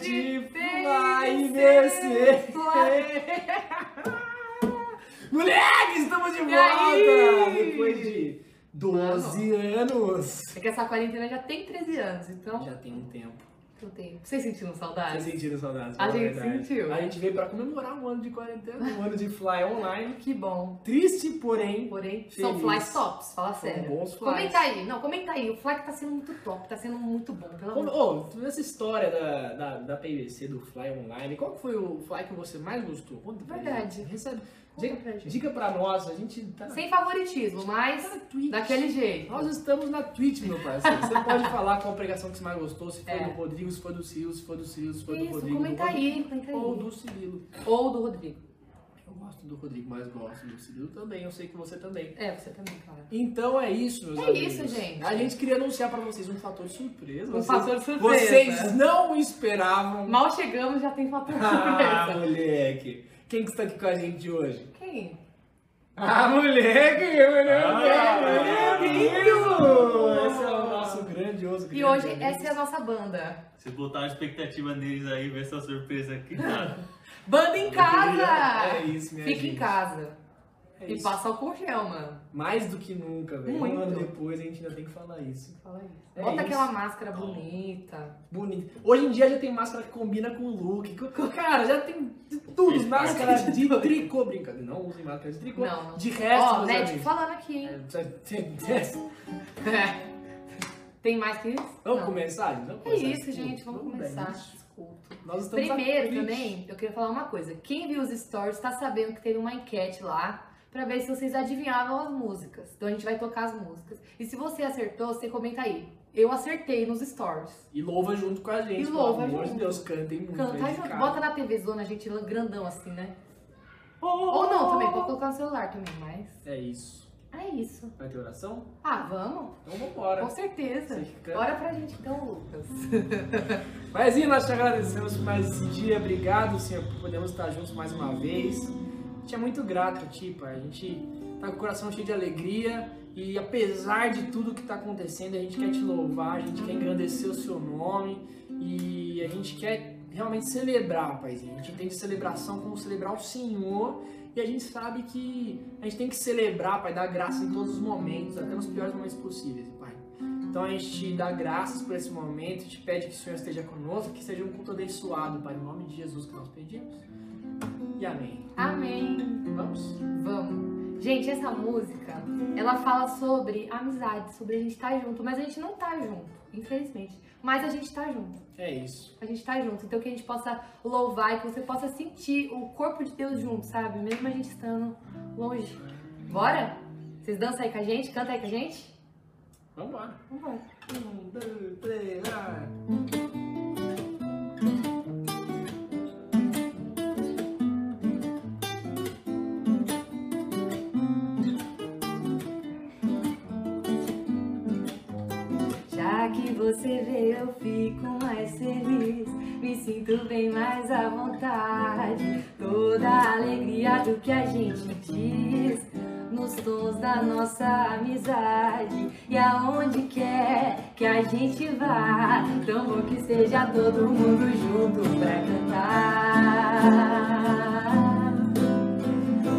de Fly descer. Moleque, estamos de E volta! Depois de 12 anos. É que essa quarentena já tem 13 anos, então Já tem um tempo. Vocês sentiram saudade? Vocês sentiram saudades? A fala gente verdade. sentiu. A gente veio pra comemorar um ano de quarentena, um ano de Fly online. Que bom. Triste, porém. Porém, são Feliz. flies tops, fala São sério. bons flies. Comenta aí, não, comenta aí. O fly que tá sendo muito top, tá sendo muito bom, pelo amor ô, nessa história da, da, da PVC, do Fly Online, qual foi o Fly que você mais gostou? Conta pra Verdade. Recebe, diga, pra diga pra nós, a gente tá, Sem favoritismo, mas tá na Twitch. daquele jeito. Nós estamos na Twitch, meu parceiro. Você pode falar qual pregação que você mais gostou, se foi É. do Rodrigo, se foi do Cirilo, se foi do Cirilo, se foi do Isso, Rodrigo. comenta do aí, comenta Ou aí. do Cirilo. Ou do Rodrigo. Eu gosto do Rodrigo, mas gosto do Cirilo também, eu sei que você também. É, você também, claro. Então é isso, meus É amigos. isso, gente. A gente queria anunciar pra vocês um fator surpresa. Um Vocês- fator surpresa. Vocês não esperavam. Mal chegamos, já tem fator Ah, surpresa. moleque. Quem que está aqui com a gente hoje? Quem? Ah, moleque! Ah, moleque! Esse é o nosso grandioso E hoje essa é a nossa banda. Vocês botaram expectativa neles aí, ver essa surpresa aqui. Banda em casa! É isso, minha Fica gente. em casa. É e isso. passa álcool gel, mano. Mais do que nunca, velho. Um ano depois a gente ainda tem que falar isso. Fala isso. É Bota isso. aquela máscara bonita. Bonito. Hoje em dia já tem máscara que combina com o look. Cara, já tem tudo. Máscara de tricô. Brincadeira, não usem máscara de tricô. Não, não. De resto, Ó, meus médico amigos. falando aqui, hein? É, tem- tem- Tem mais que isso? Vamos Não. começar? Vamos É começar isso, esse gente. Vamos bem. começar. Desculpa. Nós estamos na Primeiro também, eu queria falar uma coisa. Quem viu os stories tá sabendo que teve uma enquete lá pra ver se vocês adivinhavam as músicas. Então a gente vai tocar as músicas. E se você acertou, você comenta aí. Eu acertei nos stories. E louva junto com a gente. E pelo louva amor de junto. Deus, cantem muito. Canta de junto. Bota na TV Zona, gente, grandão assim, né? Oh, Ou não também, pode colocar no celular também, mas. É isso. É isso. Vai ter oração? Ah, vamos? Então vambora. Com certeza. Fica- Bora pra gente então, Lucas. Mas e nós te agradecemos por mais esse dia. Obrigado, Senhor, por podermos estar juntos mais uma vez. Gente é muito grato a Ti, Pai. A gente tá com o coração cheio de alegria. E apesar de tudo que está acontecendo, a gente quer te louvar, a gente quer engrandecer o Seu nome. E a gente quer realmente celebrar, Paizinho. A gente entende celebração como celebrar o Senhor. E a gente sabe que a gente tem que celebrar, Pai, dar graça em todos os momentos, até nos piores momentos possíveis, Pai. Então a gente te dá graças por esse momento, te pede que o Senhor esteja conosco, que seja um culto abençoado, Pai, em nome de Jesus que nós pedimos. E amém. Amém. Vamos? Vamos. Gente, essa música, ela fala sobre amizade, sobre a gente estar junto, mas a gente não tá junto, infelizmente. Mas a gente tá junto. É isso. A gente tá junto. Então que a gente possa louvar e que você possa sentir o corpo de Deus junto, sabe? Mesmo a gente estando longe. Bora? Vocês dançam aí com a gente? Canta aí com a gente? Vamos lá. Vamos. Um, dois, três, vai. Você veio, eu fico mais feliz. Me sinto bem mais à vontade. Toda a alegria do que a gente diz. Nos tons da nossa amizade. E aonde quer que a gente vá. Tão bom que seja todo mundo junto pra cantar.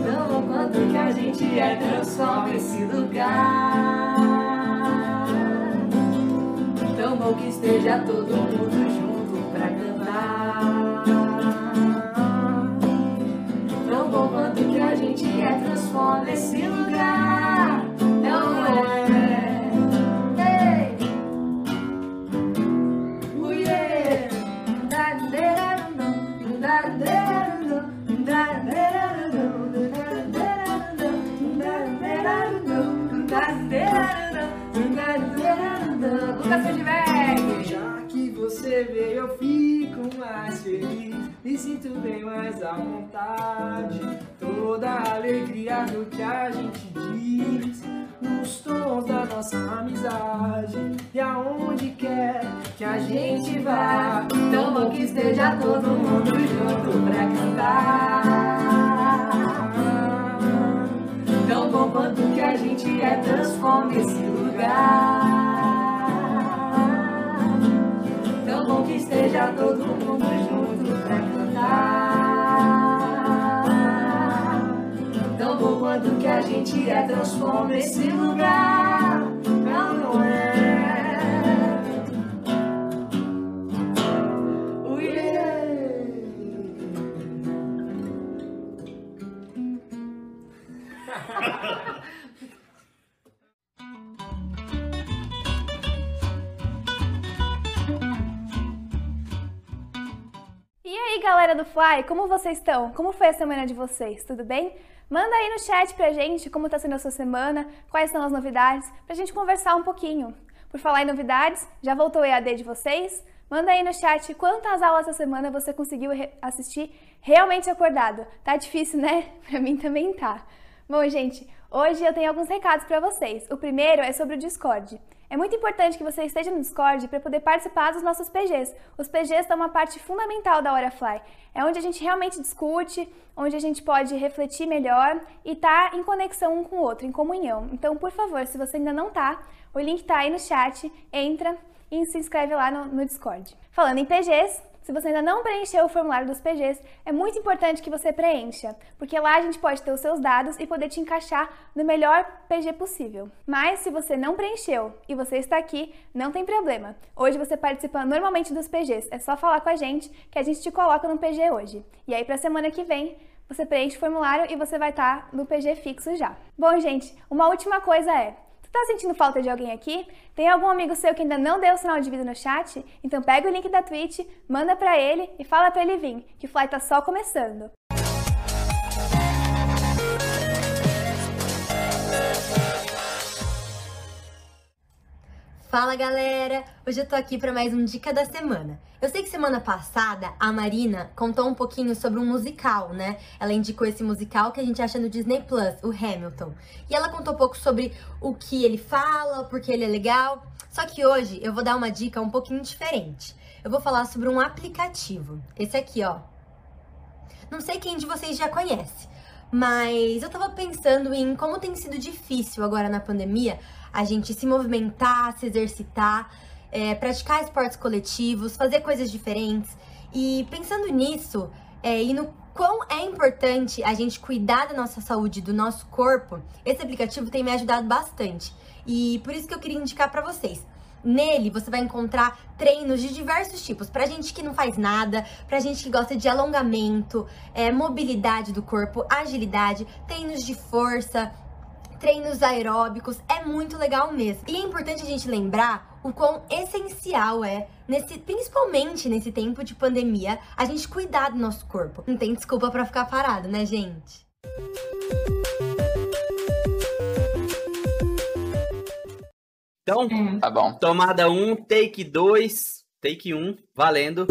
Tão bom quanto que a gente é, transforma esse lugar. Que esteja todo mundo junto pra cantar. Tão bom quanto que a gente é, transforma esse lugar. É não é? Ei! Oh, yeah! Da-da-da-dum, sinto bem mais à vontade. Toda a alegria do que a gente diz. Nos tons da nossa amizade. E aonde quer que a gente vá. Tão bom que esteja todo mundo junto pra cantar. Tão bom quanto que a gente é, transforma esse lugar. Que esteja todo mundo junto pra cantar. Tão bom quanto que a gente é, transforma esse lugar. Não, não é. Uiê. E aí, galera do Fly, como vocês estão? Como foi a semana de vocês? Tudo bem? Manda aí no chat pra gente como tá sendo a sua semana, quais são as novidades, pra gente conversar um pouquinho. Por falar em novidades, já voltou o EAD de vocês? Manda aí no chat quantas aulas essa semana você conseguiu re- assistir realmente acordado. Tá difícil, né? Pra mim também tá. Bom, gente, hoje eu tenho alguns recados pra vocês. O primeiro é sobre o Discord. É muito importante que você esteja no Discord para poder participar dos nossos PGs. Os PGs são uma parte fundamental da Hora Fly. É onde a gente realmente discute, onde a gente pode refletir melhor e tá em conexão um com o outro, em comunhão. Então, por favor, se você ainda não tá, o link tá aí no chat, entra e se inscreve lá no, no Discord. Falando em PGs, se você ainda não preencheu o formulário dos PGs, é muito importante que você preencha, porque lá a gente pode ter os seus dados e poder te encaixar no melhor PG possível. Mas se você não preencheu e você está aqui, não tem problema. Hoje você participa normalmente dos PGs, é só falar com a gente que a gente te coloca no PG hoje. E aí para semana que vem, você preenche o formulário e você vai estar no PG fixo já. Bom, gente, uma última coisa é, Tá sentindo falta de alguém aqui? Tem algum amigo seu que ainda não deu o sinal de vida no chat? Então pega o link da Twitch, manda pra ele e fala pra ele vir, que o Fly tá só começando. Fala galera! Hoje eu tô aqui para mais um Dica da Semana. Eu sei que semana passada a Marina contou um pouquinho sobre um musical, né? Ela indicou esse musical que a gente acha no Disney Plus, o Hamilton. E ela contou um pouco sobre o que ele fala, porque ele é legal. Só que hoje eu vou dar uma dica um pouquinho diferente. Eu vou falar sobre um aplicativo. Esse aqui, ó. Não sei quem de vocês já conhece, mas eu tava pensando em como tem sido difícil agora na pandemia a gente se movimentar, se exercitar, é, praticar esportes coletivos, fazer coisas diferentes. E pensando nisso, é, e no quão é importante a gente cuidar da nossa saúde, do nosso corpo, esse aplicativo tem me ajudado bastante. E por isso que eu queria indicar para vocês. Nele você vai encontrar treinos de diversos tipos, pra gente que não faz nada, pra gente que gosta de alongamento, é, mobilidade do corpo, agilidade, treinos de força, treinos aeróbicos, é muito legal mesmo. E é importante a gente lembrar o quão essencial é, nesse, principalmente nesse tempo de pandemia, a gente cuidar do nosso corpo. Não tem desculpa pra ficar parado, né, gente? Então, Tá bom. tomada 1, take 2, take 1, valendo.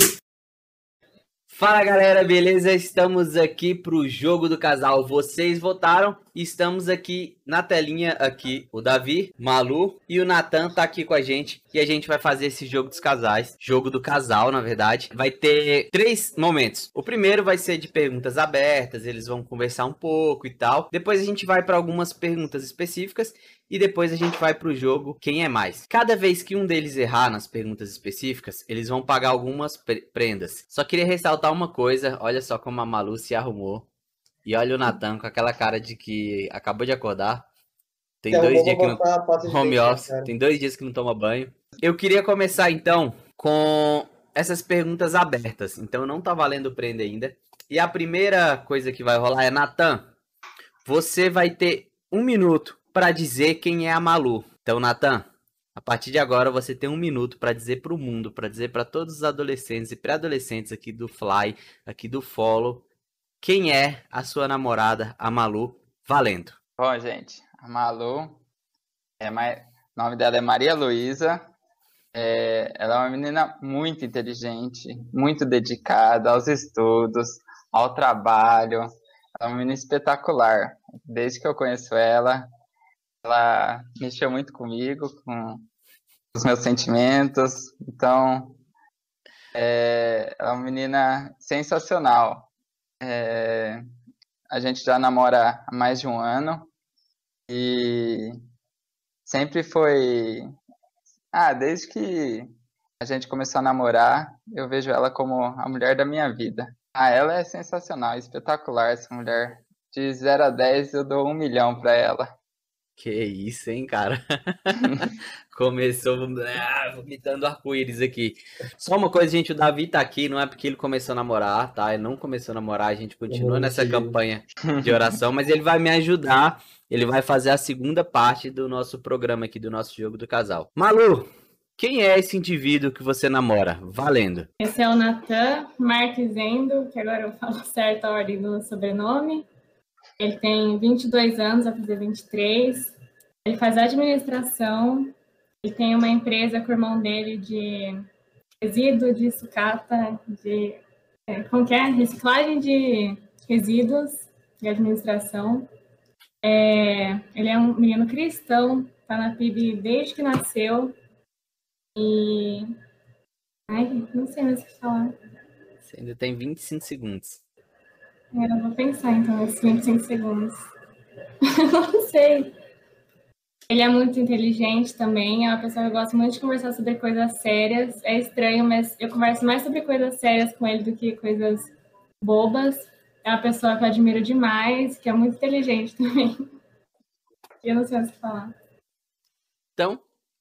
Fala galera, beleza? Estamos aqui pro jogo do casal. Vocês votaram e estamos aqui na telinha aqui o Davi, Malu e o Natan tá aqui com a gente e a gente vai fazer esse jogo dos casais, jogo do casal, na verdade. Vai ter três momentos. O primeiro vai ser de perguntas abertas, eles vão conversar um pouco e tal. Depois a gente vai para algumas perguntas específicas e depois a gente vai pro jogo quem é mais. Cada vez que um deles errar nas perguntas específicas, eles vão pagar algumas pre- prendas. Só queria ressaltar uma coisa, olha só como a Malu se arrumou. E olha o Natan com aquela cara de que acabou de acordar. Tem dois dias que não home office, cara. tem dois dias que não toma banho. Eu queria começar então com essas perguntas abertas. Então não tá valendo prenda ainda. E a primeira coisa que vai rolar é Natan. Você vai ter um minuto para dizer quem é a Malu. Então, Natan, a partir de agora você tem um minuto para dizer para o mundo, para dizer para todos os adolescentes e pré-adolescentes aqui do Fly, aqui do Follow, quem é a sua namorada, a Malu, valendo. Bom, gente, a Malu, é mai- o nome dela é Maria Luísa. É, ela é uma menina muito inteligente, muito dedicada aos estudos, ao trabalho. Ela é uma menina espetacular. Desde que eu conheço ela, ela mexeu muito comigo, com os meus sentimentos. Então, é, é uma menina sensacional. É, a gente já namora há mais de um ano e sempre foi. Ah, desde que a gente começou a namorar, eu vejo ela como a mulher da minha vida. Ah, ela é sensacional, espetacular essa mulher. De 0 a 10 eu dou um milhão pra ela. Que isso, hein, cara? começou ah, vomitando arco-íris aqui. Só uma coisa, gente, o Davi tá aqui, não é porque ele começou a namorar, tá? Ele não começou a namorar, a gente continua nessa campanha de oração, mas ele vai me ajudar. Ele vai fazer a segunda parte do nosso programa aqui, do nosso jogo do casal. Malu, quem é esse indivíduo que você namora? Valendo. Esse é o Natan Marquezendo, que agora eu falo certo a ordem do sobrenome. Ele tem 22 anos, vai fazer 23. Ele faz administração. Ele tem uma empresa com o irmão dele de resíduo de sucata, de. É, como que é? Reciclagem de resíduos de administração. É, ele é um menino cristão, tá na PIB desde que nasceu. E. Ai, não sei mais o que falar. Você ainda tem 25 segundos. É, eu vou pensar então, esses 25 segundos. não sei. Ele é muito inteligente também, é uma pessoa que eu gosto muito de conversar sobre coisas sérias. É estranho, mas eu converso mais sobre coisas sérias com ele do que coisas bobas. É uma pessoa que eu admiro demais, que é muito inteligente também. Eu não sei o que falar. Então,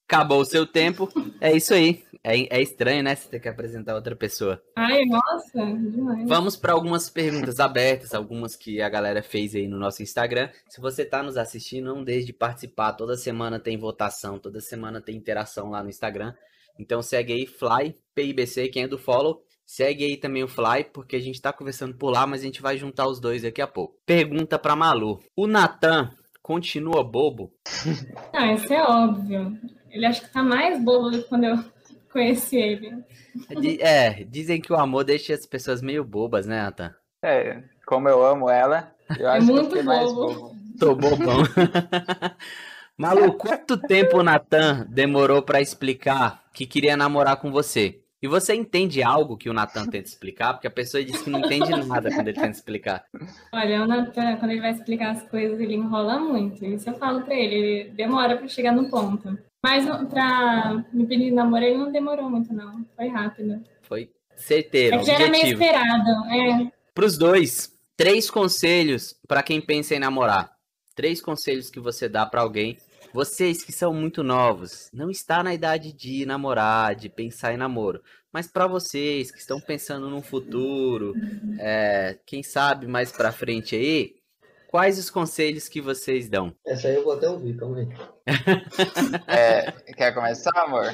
acabou o seu tempo. É isso aí. É, é estranho, né? Você ter que apresentar outra pessoa. Ai, nossa, demais. Vamos para algumas perguntas abertas, algumas que a galera fez aí no nosso Instagram. Se você está nos assistindo, não deixe de participar. Toda semana tem votação, toda semana tem interação lá no Instagram. Então segue aí Fly PIBC, quem é do follow. Segue aí também o Fly, porque a gente está conversando por lá, mas a gente vai juntar os dois daqui a pouco. Pergunta para Malu. O Natan continua bobo? Ah, isso é óbvio. Ele acho que tá mais bobo do que quando eu conheci ele. É, dizem que o amor deixa as pessoas meio bobas, né, Natan? É, como eu amo ela, eu É acho que eu muito fiquei mais bobo. bobo. Tô bobão. Malu, quanto tempo o Natan demorou pra explicar que queria namorar com você? E você entende algo que o Natan tenta explicar? Porque a pessoa diz que não entende nada quando ele tenta explicar. Olha, o Natan, quando ele vai explicar as coisas, ele enrola muito. Isso eu falo pra ele, ele demora pra chegar no ponto. Mas pra me pedir namoro, ele não demorou muito, não. Foi rápido. Foi certeiro, É que já era meio esperado. É, Pros dois, três conselhos pra quem pensa em namorar. Três conselhos que você dá pra alguém. Vocês que são muito novos, não está na idade de namorar, de pensar em namoro. Mas pra vocês que estão pensando num futuro, é, quem sabe mais pra frente aí, quais os conselhos que vocês dão? Essa aí eu vou até ouvir, calma aí. É, quer começar, amor?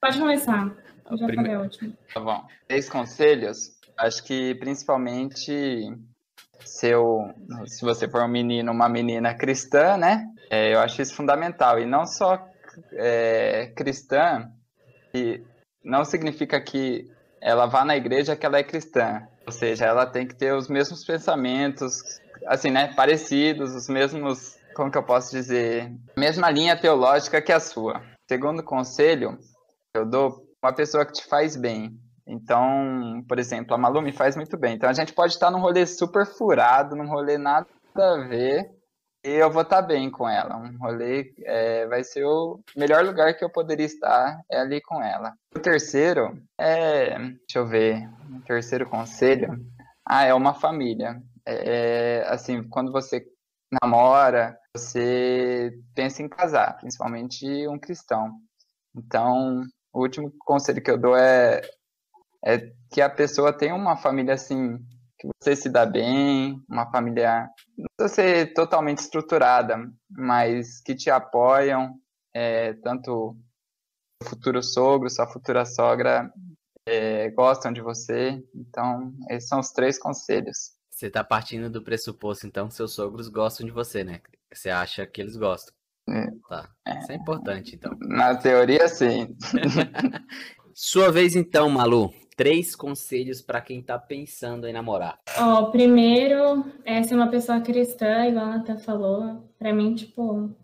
pode começar. Eu já Prime- falei última. Tá bom. Três conselhos. Acho que principalmente se, eu, se você for um menino, uma menina cristã, né? É, eu acho isso fundamental. E não só é, cristã, e não significa que ela vá na igreja que ela é cristã. Ou seja, ela tem que ter os mesmos pensamentos, assim, né? Parecidos, os mesmos, como que eu posso dizer? Mesma linha teológica que a sua. Segundo conselho, eu dou uma pessoa que te faz bem. Então, por exemplo, a Malu me faz muito bem. Então a gente pode estar num rolê super furado, num rolê nada a ver, e eu vou estar bem com ela. Um rolê é, vai ser o melhor lugar que eu poderia estar é ali com ela. O terceiro é, deixa eu ver, o terceiro conselho, ah, é uma família. É, assim, quando você namora, você pensa em casar, principalmente um cristão. Então, o último conselho que eu dou é, é que a pessoa tenha uma família assim, que você se dá bem, uma família, não precisa ser totalmente estruturada, mas que te apoiam, é, tanto o futuro sogro, sua futura sogra é, gostam de você. Então, esses são os três conselhos. Você tá partindo do pressuposto, então, que seus sogros gostam de você, né? Você acha que eles gostam. É. Tá. Isso é importante, então. Na teoria, sim. Sua vez, então, Malu. Três conselhos pra quem tá pensando em namorar. Ó, primeiro, é ser uma pessoa cristã, igual a Nata falou. Pra mim, tipo,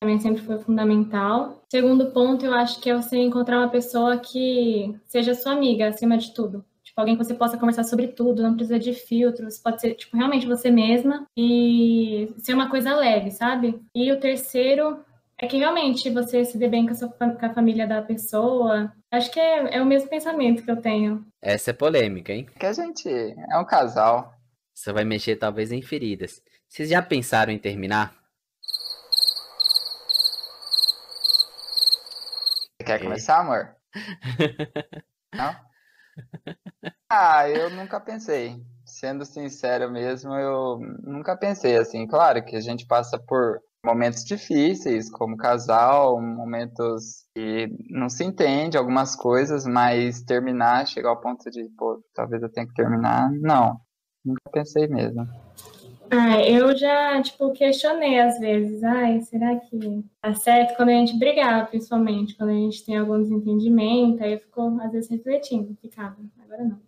também sempre foi fundamental. Segundo ponto, eu acho que é você encontrar uma pessoa que seja sua amiga, acima de tudo. Tipo, alguém que você possa conversar sobre tudo, não precisa de filtros, pode ser, tipo, realmente você mesma e ser uma coisa leve, sabe? E o terceiro é que realmente você se dê bem com a, sua, com a família da pessoa. Acho que é, é o mesmo pensamento que eu tenho. Essa é polêmica, hein? Que a gente é um casal. Você vai mexer talvez em feridas. Vocês já pensaram em terminar? Você quer começar, amor? Não? Ah, eu nunca pensei. Sendo sincero mesmo, eu nunca pensei assim. Claro que a gente passa por momentos difíceis como casal, momentos que não se entende algumas coisas, mas terminar, chegar ao ponto de, pô, talvez eu tenha que terminar, não. Nunca pensei mesmo. Ah, eu já, tipo, questionei às vezes. Ai, será que tá certo? Quando a gente brigava, principalmente, quando a gente tem algum desentendimento, aí eu fico, às vezes, refletindo. Ficava, agora não.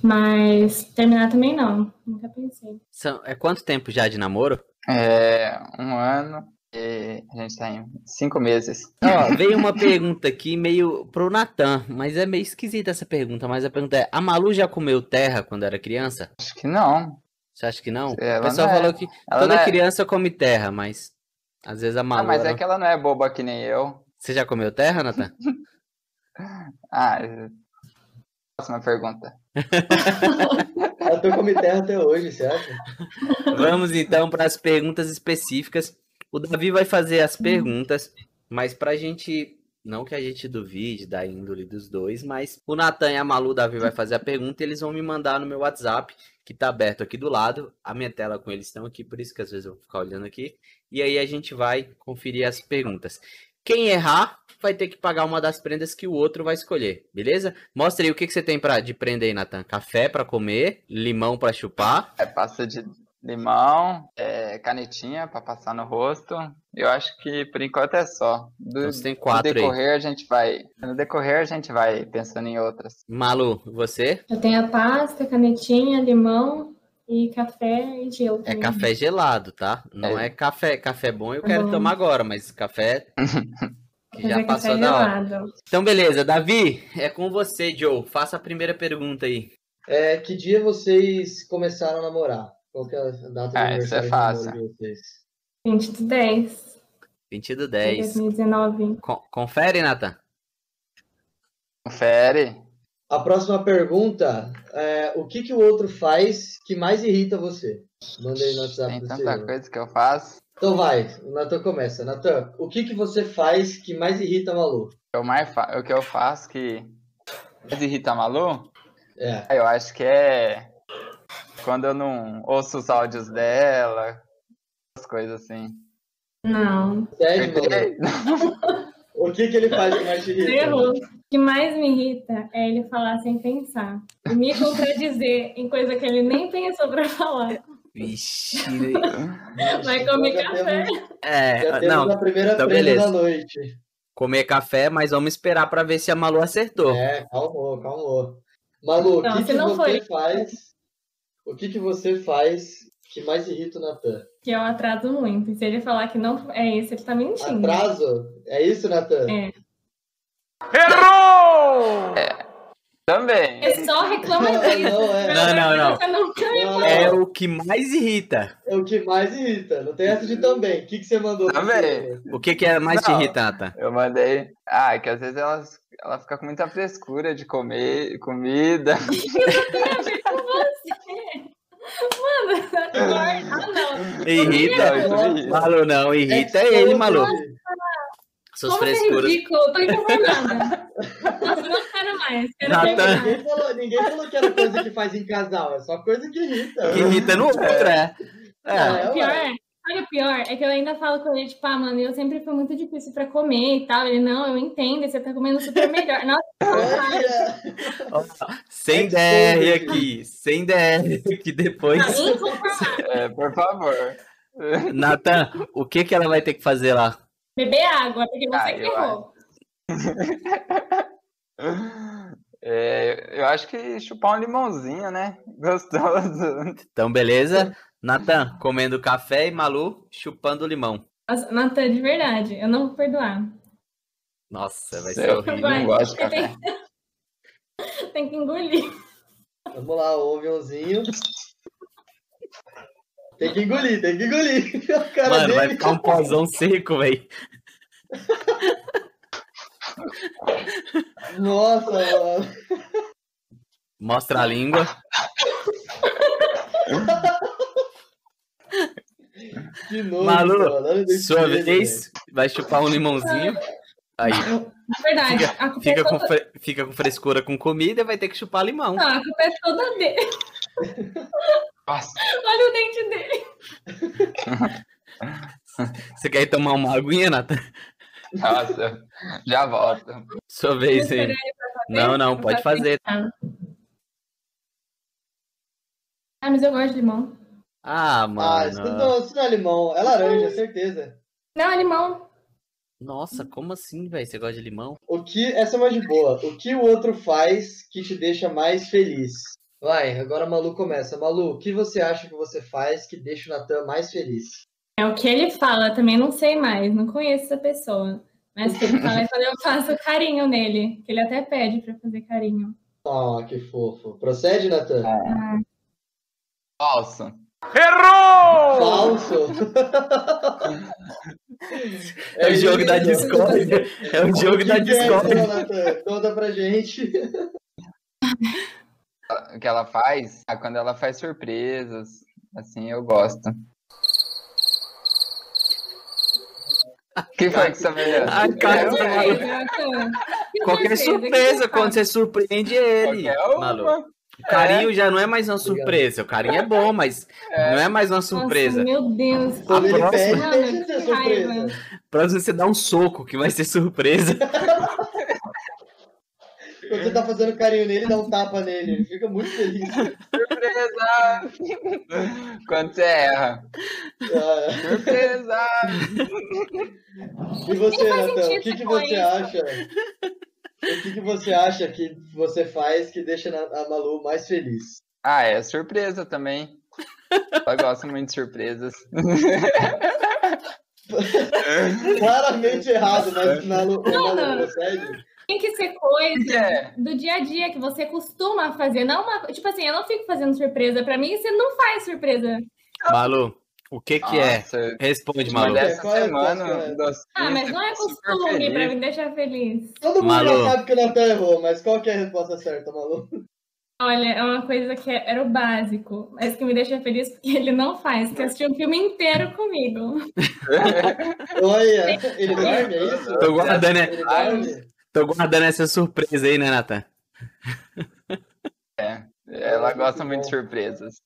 Mas terminar também não, nunca pensei. São, é quanto tempo já de namoro? É um ano e a gente tá em cinco meses. Ó, veio uma pergunta aqui meio pro Natan, mas é meio esquisita essa pergunta. Mas a pergunta é: a Malu já comeu terra quando era criança? Acho que não. Você acha que não? Ela o pessoal não é- falou que ela toda é- criança come terra, mas às vezes a Malu. Ah, mas ela- é que ela não é boba que nem eu. Você já comeu terra, Natan? Ah, próxima pergunta. Eu tô come terra até hoje, você acha? Vamos então para as perguntas específicas. O Davi vai fazer as perguntas, mas para a gente. Não que a gente duvide da índole dos dois, mas o Natan e a Malu, o Davi vai fazer a pergunta e eles vão me mandar no meu WhatsApp, que tá aberto aqui do lado. A minha tela com eles estão aqui, por isso que às vezes eu vou ficar olhando aqui. E aí a gente vai conferir as perguntas. Quem errar vai ter que pagar uma das prendas que o outro vai escolher, beleza? Mostra aí o que, que você tem pra, de prenda aí, Natan. Café para comer, limão para chupar. É pasta de limão, é, canetinha pra passar no rosto. Eu acho que por enquanto é só. Do, Então você tem no quatro aí. decorrer a gente vai. No decorrer a gente vai pensando em outras. Malu, você? Eu tenho a pasta, canetinha, limão e café e gelo. É também. café gelado, tá? Não é, É. café. Café bom eu Tá quero bom. tomar agora, mas café que já é passou café da hora. gelado. Então, beleza. Davi, é com você, Joe. Faça a primeira pergunta aí. É, que dia vocês começaram a namorar? Qual que é a data de Ah, isso é aniversário de fácil. de vocês? 20 do 10 20 do de 10. 2019. Con- confere, Nathan. Confere. A próxima pergunta é o que, que o outro faz que mais irrita você? Manda aí no WhatsApp Tem do tanta Senhor. coisa que eu faço. Então vai, o Natan começa. Natan, o que, que você faz que mais irrita a Malu? O, mais fa- o que eu faço que mais irrita a Malu, É. eu acho que é quando eu não ouço os áudios dela, as coisas assim. Não, Sério? O que, que ele faz que mais te irrita? errou. O que mais me irrita é ele falar sem pensar. E me contradizer em coisa que ele nem pensou pra falar. Vixe. Vai Então comer já café. Temos, já É, temos não. a primeira então beleza. da noite. Comer café, mas vamos esperar pra ver se a Malu acertou. É, calmou, calmou. Malu, o Não, que, que não você foi. faz? O que, que você faz que mais irrita o Natan? Que eu atraso muito. E se ele falar que não é isso, ele tá mentindo. Atraso? É isso, Natan? É. Também. É só reclama Não, disso. não, é. Não, não, não. Nunca me Não, É o que mais irrita. É o que mais irrita. Não tem essa de também. O que, que você mandou? Também. O que, que é mais te Não. irrita, Nathan? Eu mandei. Ah, é que às vezes ela, ela fica com muita frescura de comer comida. tem a ver com você. Mano, ah, não. Irrita. Não. Malu não, irrita é ele, você Malu. Suas Como é frescuras. ridículo, eu tô. Nossa, não quero mais. Quero Nathan. terminar. Ninguém falou, ninguém falou que era coisa que faz em casal. É só coisa que irrita. Que irrita no outro, é. É. É, O pior é, sabe o pior? É que eu ainda falo com ele, tipo, ah, mano, eu sempre fui muito difícil pra comer e tal. Ele, não, eu entendo, você tá comendo super melhor. Nossa, É, Sem DR aqui, sem DR aqui depois. É, por favor. Nathan, o que que ela vai ter que fazer lá? Beber água, porque você Ah, que errou. É, eu acho que chupar um limãozinho, né? Gostoso. Então, beleza? Nathan, comendo café e Malu chupando limão. Natan, de verdade, eu não vou perdoar. Nossa, vai ser Eu horrível. Vai. não gosto de café. Tem, tem que engolir. Vamos lá, o aviãozinho. Tem que engolir, tem que engolir. A cara Mano, vai dele. ficar um pozão seco, velho. Nossa, mano. Mostra a língua. Que nojo, Malu, mano. Sua vez, vai chupar um limãozinho. Aí, Na verdade, a culpa fica é com, toda... fre- fica com frescura com comida e vai ter que chupar limão. Não, a culpa é toda dele. Nossa, Olha o dente dele. Você quer tomar uma aguinha, Nathan? Nossa, já volto. Sua vez aí. Não, não, pode fazer. Ah, mas eu gosto de limão. Ah, Ah, isso mano. não, isso não é limão, é laranja, certeza. Não, é limão. Nossa, como assim, velho? Você gosta de limão? O que, essa é mais de boa. O que o outro faz que te deixa mais feliz? Vai, agora a Malu começa. Malu, o que você acha que você faz que deixa o Natan mais feliz? É o que ele fala, também não sei mais, não conheço essa pessoa. Mas o que ele fala é quando eu faço carinho nele, que ele até pede pra fazer carinho. Ah, que fofo. Procede, Natan? Falso. Falso. É o jogo da discórdia. É o jogo da que é? Conta pra gente. O que ela faz? Ah, quando ela faz surpresas, assim, eu gosto. Que foi que você olhou? A que Qualquer surpresa, quando você surpreende ele. Qualquer uma. Malu. O carinho já não é mais uma surpresa. O carinho é bom, mas não é mais uma surpresa. Nossa, meu Deus. Ele próxima- pede, Mano, deixa de ser que surpresa. raiva. Próximo você dá um soco, que vai ser surpresa. Quando você tá fazendo carinho nele, dá um tapa nele. Ele fica muito feliz. Surpresa! Quando você erra. Ah, Surpresa! E você, Natan, o que, que você isso. acha? O que, que você acha que você faz que deixa a Malu mais feliz? Ah, é surpresa também. Eu gosto muito de surpresas. Claramente errado, mas Malu, Não, Malu não. Tem que ser coisa É. do dia a dia que você costuma fazer. Não uma. Tipo assim, eu não fico fazendo surpresa. Pra mim, você não faz surpresa. Malu, o que que é? Nossa, Responde, Mas Malu. dessa Qual é a semana, Ah, mas não é costume pra me deixar feliz. Todo mundo Malu. já sabe que o Natan errou, mas qual que é a resposta certa, Malu? Olha, é uma coisa que era o básico, mas que me deixa feliz porque ele não faz, que é assistir um filme inteiro comigo. Olha, ele dorme, é isso? Tô guardando, dorme? Tô guardando essa surpresa aí, né, Nathan? É, ela gosta muito de surpresas.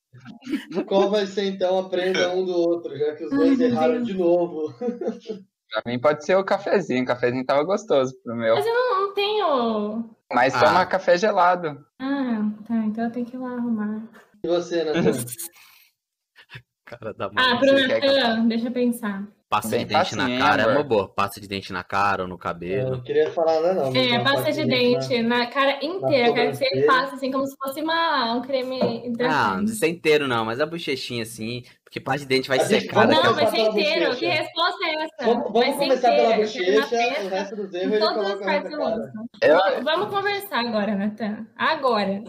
Qual vai ser então a prenda um do outro, já que os dois Ai, erraram de novo? Pra mim pode ser o cafezinho. O cafezinho tava gostoso pro meu. Mas eu não, não tenho. Mas Ah. toma café gelado. Ah, tá, então eu tenho que ir lá arrumar. E você, Natan? Cara da mão. Ah, pro você quer Natan, deixa eu pensar. Pasta Bem de dente na cara é uma boa. Pasta de dente na cara ou no Eu cabelo. não queria falar nada, não. mas É, parte de né? dente na cara inteira. Eu quero que você faça assim, como se fosse uma, um creme Ah, não precisa ser inteiro, não, mas a bochechinha assim, porque pasta de dente vai A gente- secar daqui a Não, vai ser pela inteiro. Que resposta é essa? Vamos, vai vamos ser começar pela. Chega na bochecha, o resto dos erros todas as partes do rosto. Eu- Vamos- Vamos conversar agora, Natan. Agora.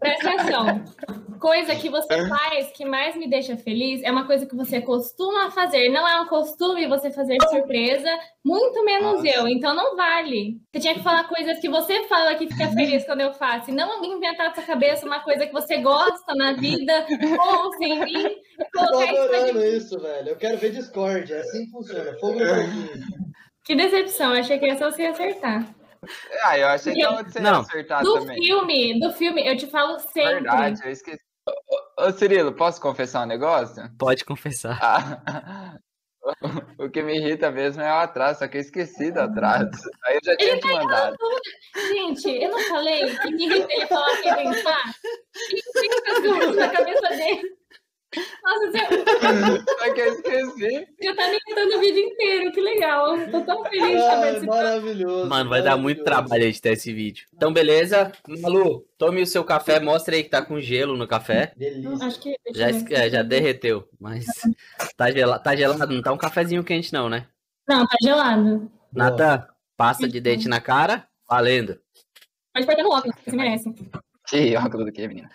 Presta atenção. Coisa que você faz que mais me deixa feliz é uma coisa que você costuma fazer. Não é um costume você fazer surpresa, muito menos Nossa. eu. Então não vale. Você tinha que falar coisas que você fala que fica feliz quando eu faço. E não inventar na sua cabeça uma coisa que você gosta na vida, ou sem mim, Tô adorando isso, velho. Eu quero ver Discord. É assim que funciona. Fogo no. Que decepção, eu achei que essa você ia acertar. Ah, eu achei que você ia Não. acertar Do também. filme, do filme, eu te falo sempre. Verdade, eu esqueci. Ô, ô, Cirilo, posso confessar um negócio? Pode confessar. Ah, o que me irrita mesmo é o atraso, só que eu esqueci do atraso. Aí eu já tinha Ele te mandado. Gente, eu não falei que me irrita ele falar sem pensar? Que fica na cabeça dele? Nossa, você Só que eu esqueci. já tá me o vídeo inteiro, que legal. Tô tão feliz de participando. maravilhoso. Mano, vai dar muito maravilhoso. trabalho editar esse vídeo. Então, beleza? Malu, tome o seu café, mostra aí que tá com gelo no café. Delícia. Acho que. Já, é, já derreteu, mas tá, gela, tá gelado, não tá um cafezinho quente não, né? Não, tá gelado. Natan, pasta de dente na cara, valendo. Pode perder no óculos, você merece. Que óculos do que, menina?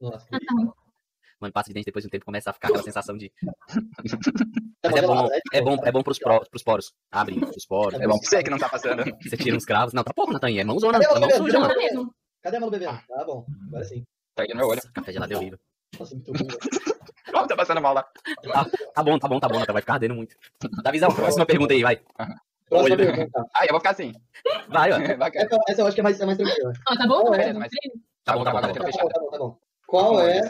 Nossa, Ah, tá. Mano, passa de dente depois de um tempo começa a ficar aquela sensação de. É Mas é bom, é bom, é bom pros, pró- pros poros. Abre os poros. É bom pra você que não tá passando. Você tira uns cravos. Não, tá pouco, Natan. É mãozona. Cadê mão bebê? suja, Tá mano. mesmo. Cadê a Malu bebendo? Tá bom, agora sim. Tá aqui no meu olho. Café gelado é horrível. Nossa, muito ruim. Ó, tá passando mal lá. Tá bom, tá bom, tá bom, Natan. Vai ficar ardendo muito. Dá visão, próxima pergunta aí, vai. Próxima Olho. pergunta. Ah, eu vou ficar assim. Vai, ó. Essa, essa eu acho que é mais, é mais tranquila. Ó, tá bom? É, mas- Tá bom, tá bom, tá bom. Tá bom, tá bom, tá bom. Qual é.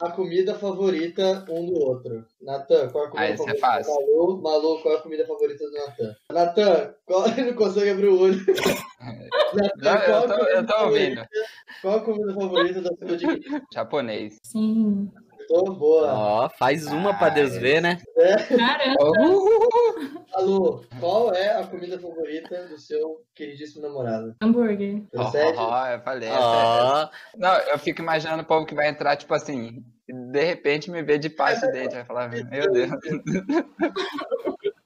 A comida favorita um do outro? Natan, qual é a comida Ah, é favorita fácil. do Malu? Malu, qual é a comida favorita do Natan? Natan, qual... ele não consegue abrir o olho. Natan, qual, eu a tô, comida eu tô ouvindo. qual a comida favorita da sua de Japonês. Sim. Tô boa. Ó, faz uma pra Deus ver, né? Caramba, Malu, qual é a comida favorita do seu queridíssimo namorado? hambúrguer. Ó, ó, eu falei. Ó, Não, eu fico imaginando o povo que vai entrar, tipo assim, de repente me ver de pasta de dente. Vai falar, meu Deus.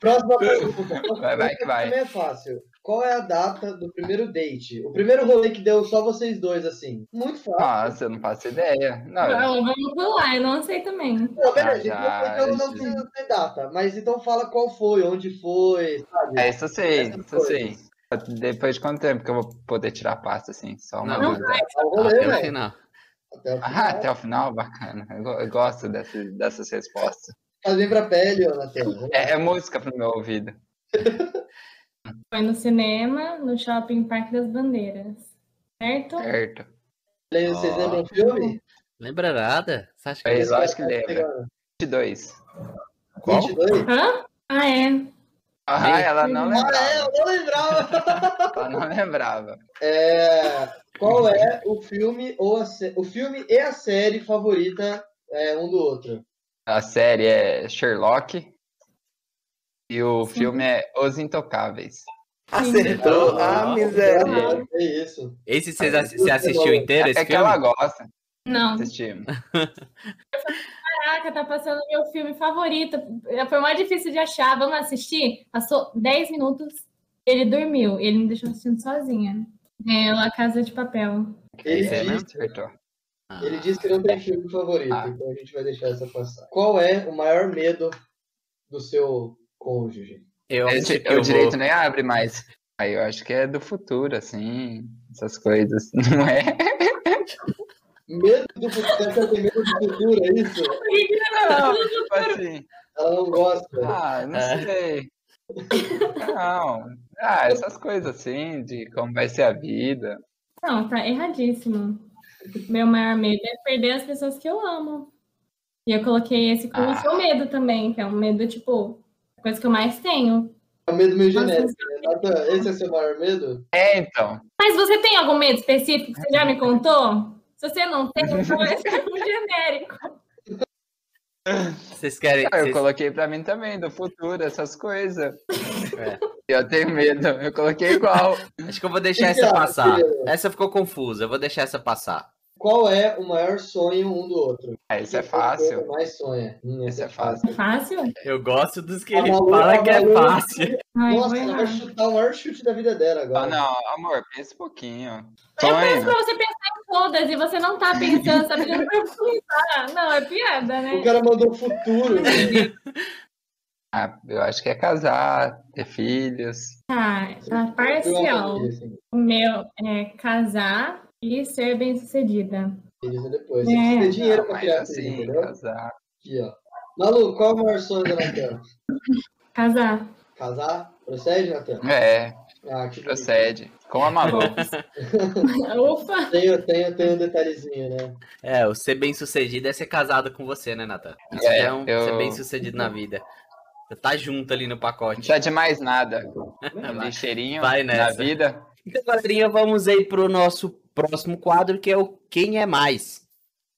Próxima pergunta. Vai, vai que vai. Também é fácil. Qual é a data do primeiro date? O primeiro rolê que deu só vocês dois, assim. Muito fácil. Nossa, eu não faço ideia. Não, eu- Não, vamos pular, eu não sei também. Não, beleza, Ah, já, então eu não isso. preciso ter data. Mas então fala qual foi, onde foi, sabe? é, isso eu sei, Essas isso eu sei. Depois de quanto tempo que eu vou poder tirar a pasta, assim? Só uma Não, dúvida. Tá o rolê, até o final. Até o Ah, final. até o final? Bacana. Eu, go- eu gosto dessas, dessas respostas. Faz bem pra pele, ô, Natan. É, é música pro meu ouvido. Foi no cinema, no shopping Parque das Bandeiras. Certo? Certo. Vocês Ó. lembram o filme? Lembra nada? Você acha que É, Esse lógico que lembra. pegando. 22. Qual? 22? Hã? Ah, é. Ah, ela não Ah, é, lembrava. eu não lembrava. Ela não lembrava. É, qual é o filme ou a o filme e a série favorita é, um do outro? A série é Sherlock. E o filme é Os Intocáveis. Acertou. Ah, Ah, miséria. É isso. Esse você assi- você assistiu inteiro, esse É que filme? ela gosta. Não. Assistimos. Caraca, tá passando meu filme favorito. Foi mais difícil de achar. Vamos assistir? Passou 10 minutos. Ele dormiu. Ele me deixou assistindo sozinha. É La Casa de Papel. Ele aí disse, acertou. Ele disse que não tem filme favorito, Ah. então a gente vai deixar essa passar. Qual é o maior medo do seu cônjuge? eu Esse, que o eu direito vou... nem abre mais. Aí eu acho que é do futuro, assim. Essas coisas. Não é? Medo do futuro? Você tem medo do futuro, é isso? Não, tipo assim. Ela não gosta. Ah, não É. sei. Não. Ah, essas coisas assim, de como vai ser a vida. Não, tá erradíssimo. Meu maior medo é perder as pessoas que eu amo. E eu coloquei esse como Ah. seu medo também, que é um medo, tipo, coisa que eu mais tenho. É um medo meio Nossa, genético. Né? Esse é seu maior medo? É, então. Mas você tem algum medo específico que você já me contou? Se você não tem, então esse é um genérico. Vocês querem... Ah, eu vocês- coloquei pra mim também, do futuro, essas coisas. É. Eu tenho medo, eu coloquei igual. Acho que eu vou deixar essa passar. Essa ficou confusa, eu vou deixar essa passar. Qual é o maior sonho um do outro? Ah, isso é fácil. mais sonha? Hum, Esse esse é fácil. Fácil? Eu gosto dos que A ele Malu- fala que é Malu- fácil. Ai, Nossa, ela vai chutar o maior chute da vida dela Ah, agora. não, amor, pensa um pouquinho. Eu peço Sonho. pra você pensar em todas e você não tá pensando, tá pedindo pra eu pensar. Não, é piada, né? O cara mandou futuro. né? Ah, eu acho que é casar, ter filhos. Tá, tá Eu parcial. isso, assim. O meu é casar e ser bem-sucedida. É depois. É. Você precisa ter dinheiro Não, pra mas criar filho, assim, entendeu? casar. Aqui, ó. Malu, qual é o maior sonho da Natan? Casar. Casar? Procede, Natan? É, Ah, que bonito. procede. Com a Malu. Ufa! Tem, tem, tem um detalhezinho, né? É, o ser bem sucedido é ser casado com você, né, Natan? Isso É, é um eu- ser bem sucedido na vida. Você tá junto ali no Não pacote. precisa de mais nada. Lixeirinho Vai na nessa. vida. Então, galerinha, vamos aí pro nosso próximo quadro, que é o Quem é Mais.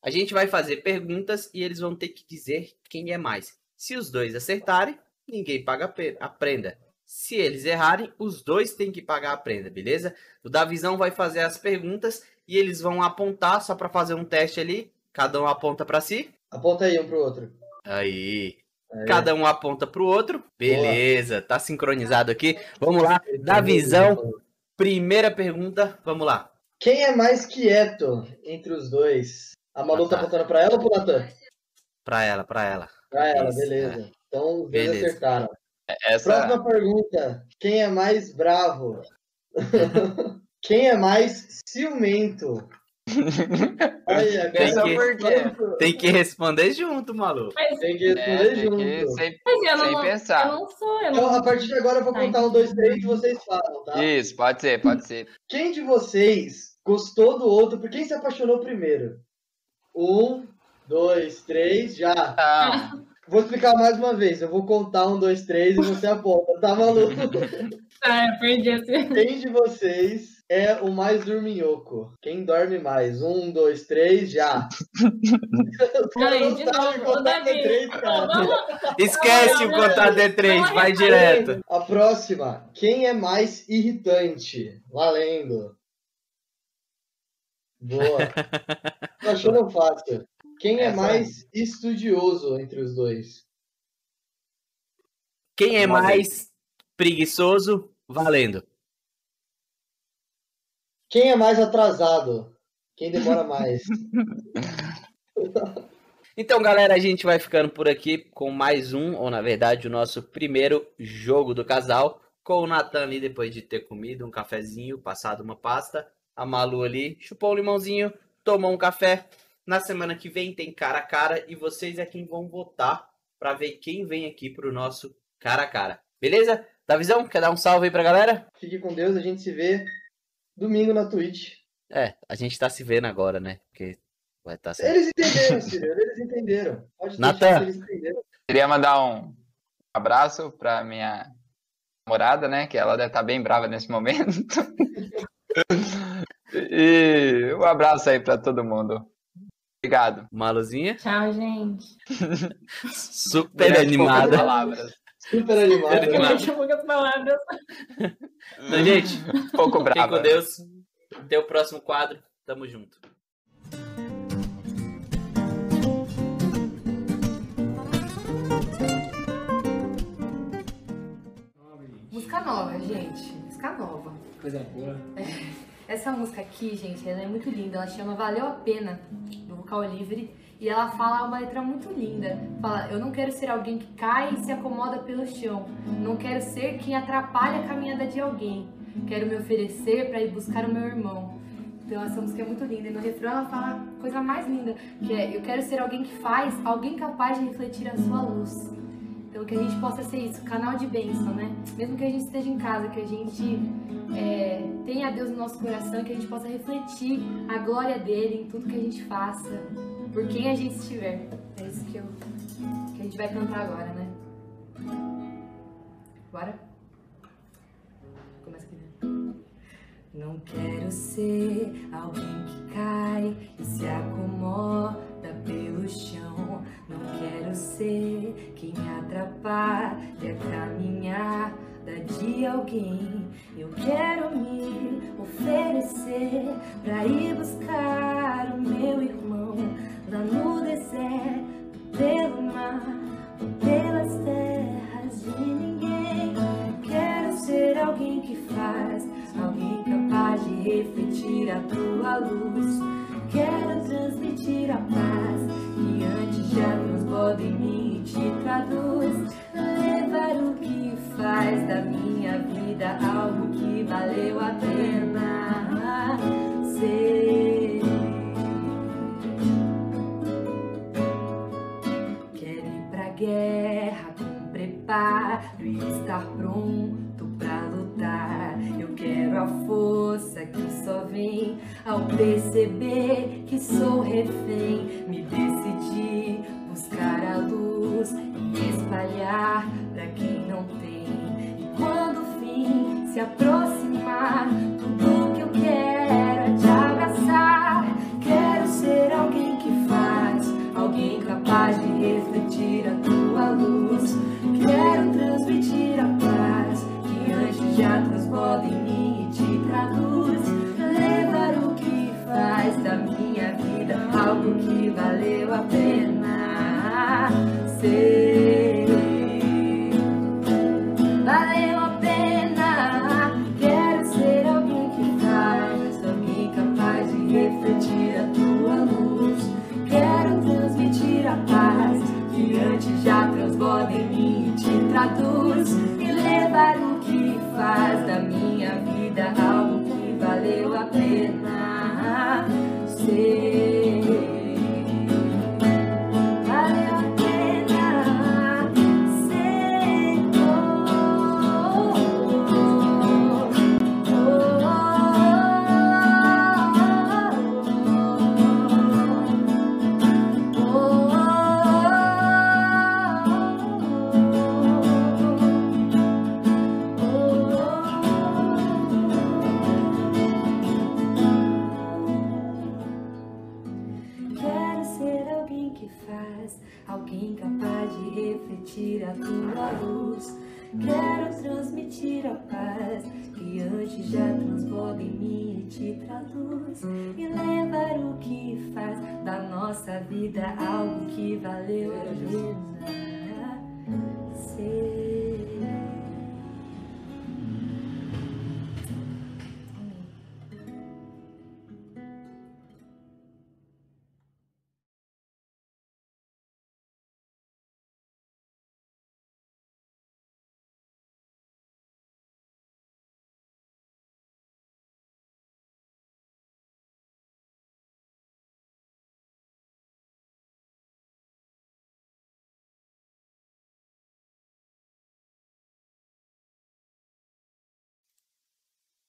A gente vai fazer perguntas e eles vão ter que dizer quem é mais. Se os dois acertarem, ninguém paga a prenda. Se eles errarem, os dois têm que pagar a prenda, beleza? O Davizão vai fazer as perguntas e eles vão apontar só para fazer um teste ali. Cada um aponta para si. Aponta aí um pro outro. Aí. Aí. Cada um aponta pro outro. Beleza, tá sincronizado aqui. Vamos lá. Davizão, primeira pergunta. Vamos lá. Quem é mais quieto entre os dois? A Malu tá Natan. apontando pra ela ou pro Natan? Pra ela, pra ela. Pra ela, Isso, beleza. Então, os dois Beleza. acertaram. Essa. Próxima pergunta. Quem é mais bravo? Quem é mais ciumento? Tem que-? Tem que responder junto, maluco. Mas, Tem que É, responder tem junto. que sem, mas eu, sem não, eu pensar. não sou, eu Então, não a partir de agora eu vou contar um, dois, três e vocês falam, tá? Isso, pode ser, pode ser. Quem de vocês gostou do outro? Por quem se apaixonou primeiro? Um, dois, três, já. Não, Vou explicar mais uma vez. Eu vou contar um, dois, três e você aponta, tá maluco? Ah, eu perdi esse. Quem de vocês é o mais dorminhoco? Quem dorme mais? Um, dois, três, já. Não de novo, contar até Davi. três, cara. Esquece o contato D3, vai direto. A próxima. Quem é mais irritante? Valendo. Boa. Tô achando fácil. Quem é Essa- mais estudioso entre os dois? Quem é mais preguiçoso? Valendo. Quem é mais atrasado? Quem demora mais? Então, galera, a gente vai ficando por aqui com mais um, ou na verdade, o nosso primeiro jogo do casal, com o Natan ali depois de ter comido um cafezinho, passado uma pasta, a Malu ali chupou um limãozinho, tomou um café. Na semana que vem tem cara a cara e vocês é quem vão votar para ver quem vem aqui pro nosso cara a cara. Beleza? Davizão, quer dar um salve aí pra galera? Fique com Deus, a gente se vê domingo na Twitch. É, a gente tá se vendo agora, né? Porque vai estar tá Eles entenderam, Ciro, eles entenderam. Pode que eles entenderam. queria mandar um abraço pra minha namorada, né? Que ela deve estar bem brava nesse momento. e um abraço aí pra todo mundo. Obrigado. Maluzinha, Tchau, gente. super animada. Super animado. Super animado. Poucas palavras. Então, gente, Pouco fiquem brava. com Deus. Até o próximo quadro. Tamo junto. Música nova, gente. Música nova. Coisa boa. Essa música aqui, gente, ela é muito linda. Ela chama Valeu a Pena, do Vocal Livre. E ela fala uma letra muito linda. Fala, eu não quero ser alguém que cai e se acomoda pelo chão. Não quero ser quem atrapalha a caminhada de alguém. Quero me oferecer para ir buscar o meu irmão. Então essa música é muito linda. E no refrão ela fala a coisa mais linda, que é eu quero ser alguém que faz, alguém capaz de refletir a sua luz. Então que a gente possa ser isso, canal de bênção, né? Mesmo que a gente esteja em casa, que a gente é, tenha Deus no nosso coração, que a gente possa refletir a glória dele em tudo que a gente faça, por quem a gente estiver. É isso que, eu, que a gente vai cantar agora, né? Bora? Começa aqui. né? Não quero ser alguém que cai e se acomoda pelo chão. Não quero ser quem atrapalha a caminhada de alguém. Eu quero me oferecer para ir buscar o meu irmão lá no deserto, pelo mar, pelas terras de ninguém. Quero ser alguém que faz, alguém capaz de refletir a tua luz. Quero transmitir a paz perceber que sou refém. Me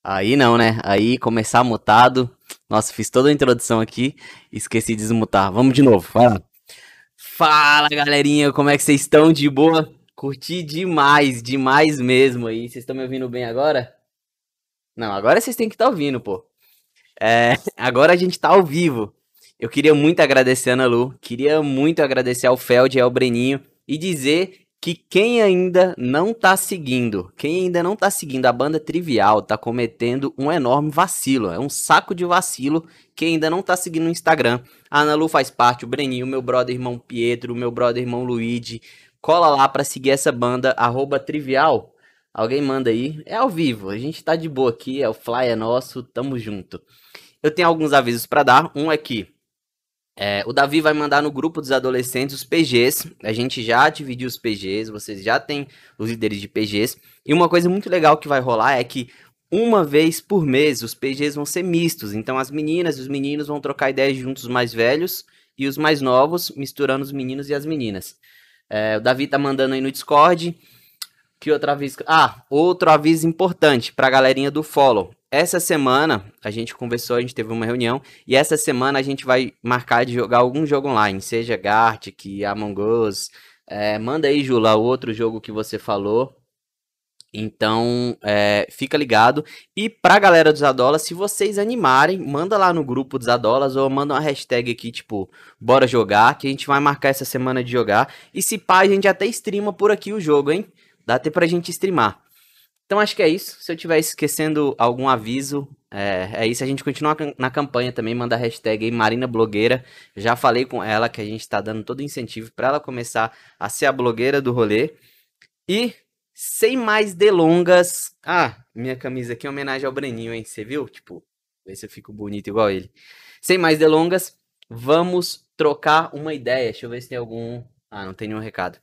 Aí não, né? Aí começar mutado. Nossa, fiz toda a introdução aqui, esqueci de desmutar. Vamos de novo, lá. Fala, galerinha, como é que vocês estão? De boa? Curti demais, demais mesmo aí. Vocês estão me ouvindo bem agora? Não, agora vocês têm que estar tá ouvindo, pô. É, agora a gente tá ao vivo. Eu queria muito agradecer a Ana Lu, queria muito agradecer ao Feld e ao Breninho e dizer que quem ainda não tá seguindo, quem ainda não tá seguindo a banda Trivial, tá cometendo um enorme vacilo. É um saco de vacilo quem ainda não tá seguindo no Instagram. A Ana Lu faz parte, o Breninho, meu brother irmão Pietro, meu brother irmão Luigi. Cola lá para seguir essa banda, Trivial. Alguém manda aí. É ao vivo, a gente tá de boa aqui, é o fly é nosso, tamo junto. Eu tenho alguns avisos para dar. Um é que é, o Davi vai mandar no grupo dos adolescentes os PGs. A gente já dividiu os PGs, vocês já têm os líderes de PGs. E uma coisa muito legal que vai rolar é que uma vez por mês os PGs vão ser mistos. Então as meninas e os meninos vão trocar ideias juntos, os mais velhos e os mais novos, misturando os meninos e as meninas. É, o Davi tá mandando aí no Discord. Que outro aviso? Ah, outro aviso importante pra galerinha do follow. Essa semana a gente conversou, a gente teve uma reunião e essa semana a gente vai marcar de jogar algum jogo online, seja Gartic, Among Us. É, manda aí, Jula, o outro jogo que você falou. Então, é, fica ligado. E pra galera dos Adolas, se vocês animarem, manda lá no grupo dos Adolas ou manda uma hashtag aqui, tipo, bora jogar, que a gente vai marcar essa semana de jogar. E se pá, a gente até streama por aqui o jogo, hein? Dá até pra gente streamar. Então acho que é isso. Se eu estiver esquecendo algum aviso, é, é, isso. A gente continua na campanha também, manda a hashtag Marina Blogueira. Já falei com ela que a gente está dando todo o incentivo para ela começar a ser a blogueira do rolê. E sem mais delongas. Ah, minha camisa aqui é homenagem ao Breninho, hein? Você viu? Tipo, ver se eu fico bonito igual ele. Sem mais delongas, vamos trocar uma ideia. Deixa eu ver se tem algum. Ah, não tem nenhum recado.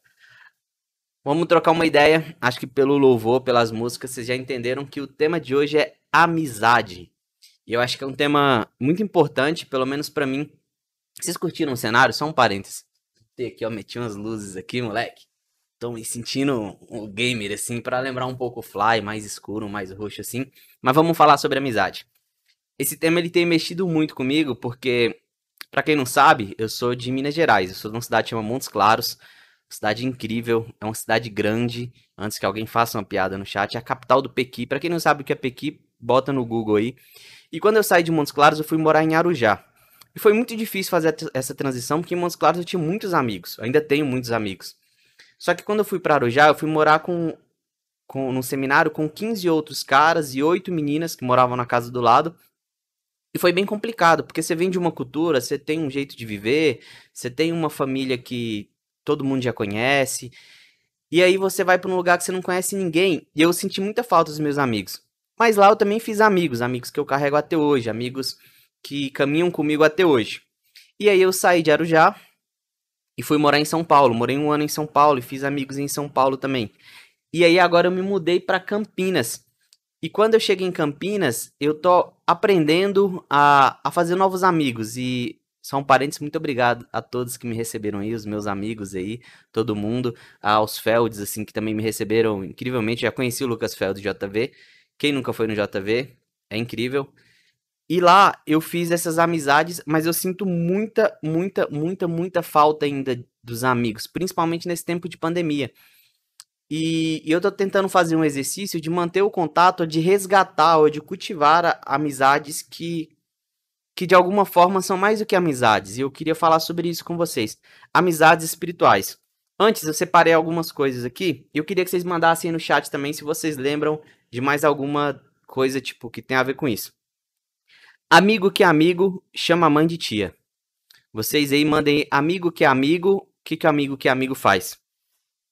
Vamos trocar uma ideia. Acho que pelo louvor, pelas músicas, vocês já entenderam que o tema de hoje é amizade. E eu acho que é um tema muito importante, pelo menos para mim. Vocês curtiram o cenário? Só um parênteses. Tem aqui, ó, meti umas luzes aqui, moleque. Tô me sentindo um gamer, assim, para lembrar um pouco o Fly, mais escuro, mais roxo, assim. Mas vamos falar sobre amizade. Esse tema, ele tem mexido muito comigo, porque, para quem não sabe, eu sou de Minas Gerais. Eu sou de uma cidade chamada Montes Claros. Cidade incrível, é uma cidade grande. Antes que alguém faça uma piada no chat, é a capital do Pequi. Para quem não sabe o que é Pequi, bota no Google aí. E quando eu saí de Montes Claros, eu fui morar em Arujá. E foi muito difícil fazer essa transição, porque em Montes Claros eu tinha muitos amigos. Ainda tenho muitos amigos. Só que quando eu fui para Arujá, eu fui morar com, com num seminário com 15 outros caras e oito meninas que moravam na casa do lado. E foi bem complicado, porque você vem de uma cultura, você tem um jeito de viver, você tem uma família que todo mundo já conhece. E aí você vai para um lugar que você não conhece ninguém. E eu senti muita falta dos meus amigos. Mas lá eu também fiz amigos, amigos que eu carrego até hoje, amigos que caminham comigo até hoje. E aí eu saí de Arujá e fui morar em São Paulo. Morei um ano em São Paulo e fiz amigos em São Paulo também. E aí agora eu me mudei para Campinas. E quando eu cheguei em Campinas, eu tô aprendendo a, a fazer novos amigos. E só um parênteses, muito obrigado a todos que me receberam aí, os meus amigos aí, todo mundo, aos Felds, assim, que também me receberam incrivelmente. Já conheci o Lucas Feld JV. Quem nunca foi no JV? É incrível. E lá eu fiz essas amizades, mas eu sinto muita, muita, muita, muita falta ainda dos amigos, principalmente nesse tempo de pandemia. E, e eu tô tentando fazer um exercício de manter o contato, de resgatar ou de cultivar amizades que que de alguma forma são mais do que amizades, e eu queria falar sobre isso com vocês. Amizades espirituais. Antes, eu separei algumas coisas aqui, e eu queria que vocês mandassem no chat também se vocês lembram de mais alguma coisa, tipo, que tem a ver com isso. Amigo que é amigo, chama a mãe de tia. Vocês aí mandem amigo que é amigo, o que, que amigo que é amigo faz?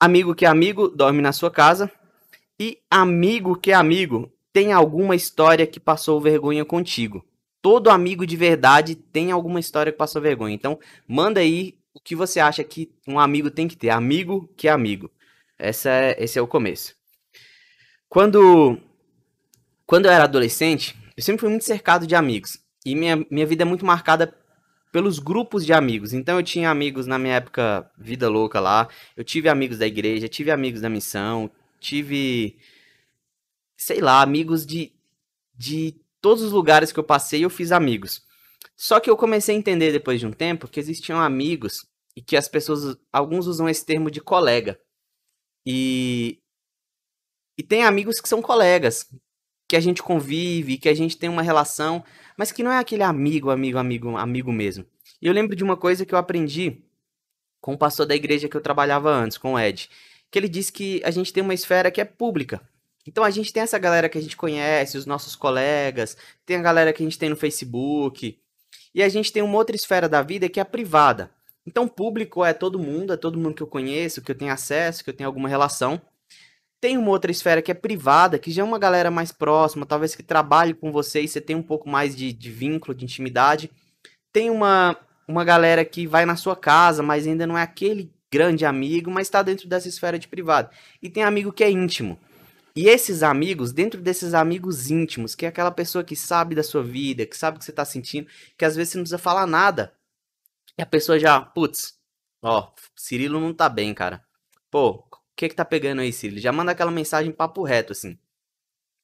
Amigo que é amigo, dorme na sua casa. E amigo que é amigo, tem alguma história que passou vergonha contigo. Todo amigo de verdade tem alguma história que passou vergonha. Então, manda aí o que você acha que um amigo tem que ter. Amigo que é amigo. Essa é, esse é o começo. Quando, quando eu era adolescente, eu sempre fui muito cercado de amigos. E minha, minha vida é muito marcada pelos grupos de amigos. Então eu tinha amigos na minha época vida louca lá, eu tive amigos da igreja, tive amigos da missão, tive sei lá, amigos de de todos os lugares que eu passei, eu fiz amigos. Só que eu comecei a entender depois de um tempo que existiam amigos e que as pessoas, alguns usam esse termo de colega. E e tem amigos que são colegas, que a gente convive, que a gente tem uma relação, mas que não é aquele amigo, amigo, amigo, amigo mesmo. E eu lembro de uma coisa que eu aprendi com o pastor da igreja que eu trabalhava antes, com o Ed, que ele disse que a gente tem uma esfera que é pública. Então a gente tem essa galera que a gente conhece, os nossos colegas, tem a galera que a gente tem no Facebook, e a gente tem uma outra esfera da vida que é a privada. Então público é todo mundo, é todo mundo que eu conheço, que eu tenho acesso, que eu tenho alguma relação. Tem uma outra esfera que é privada, que já é uma galera mais próxima, talvez que trabalhe com você e você tem um pouco mais de, de vínculo, de intimidade. Tem uma, uma galera que vai na sua casa, mas ainda não é aquele grande amigo, mas está dentro dessa esfera de privado. E tem amigo que é íntimo. E esses amigos, dentro desses amigos íntimos, que é aquela pessoa que sabe da sua vida, que sabe o que você está sentindo, que às vezes você não precisa falar nada. E a pessoa já, putz, ó, Cirilo não tá bem, cara. Pô, o que que tá pegando aí, Cílio? Já manda aquela mensagem papo reto, assim.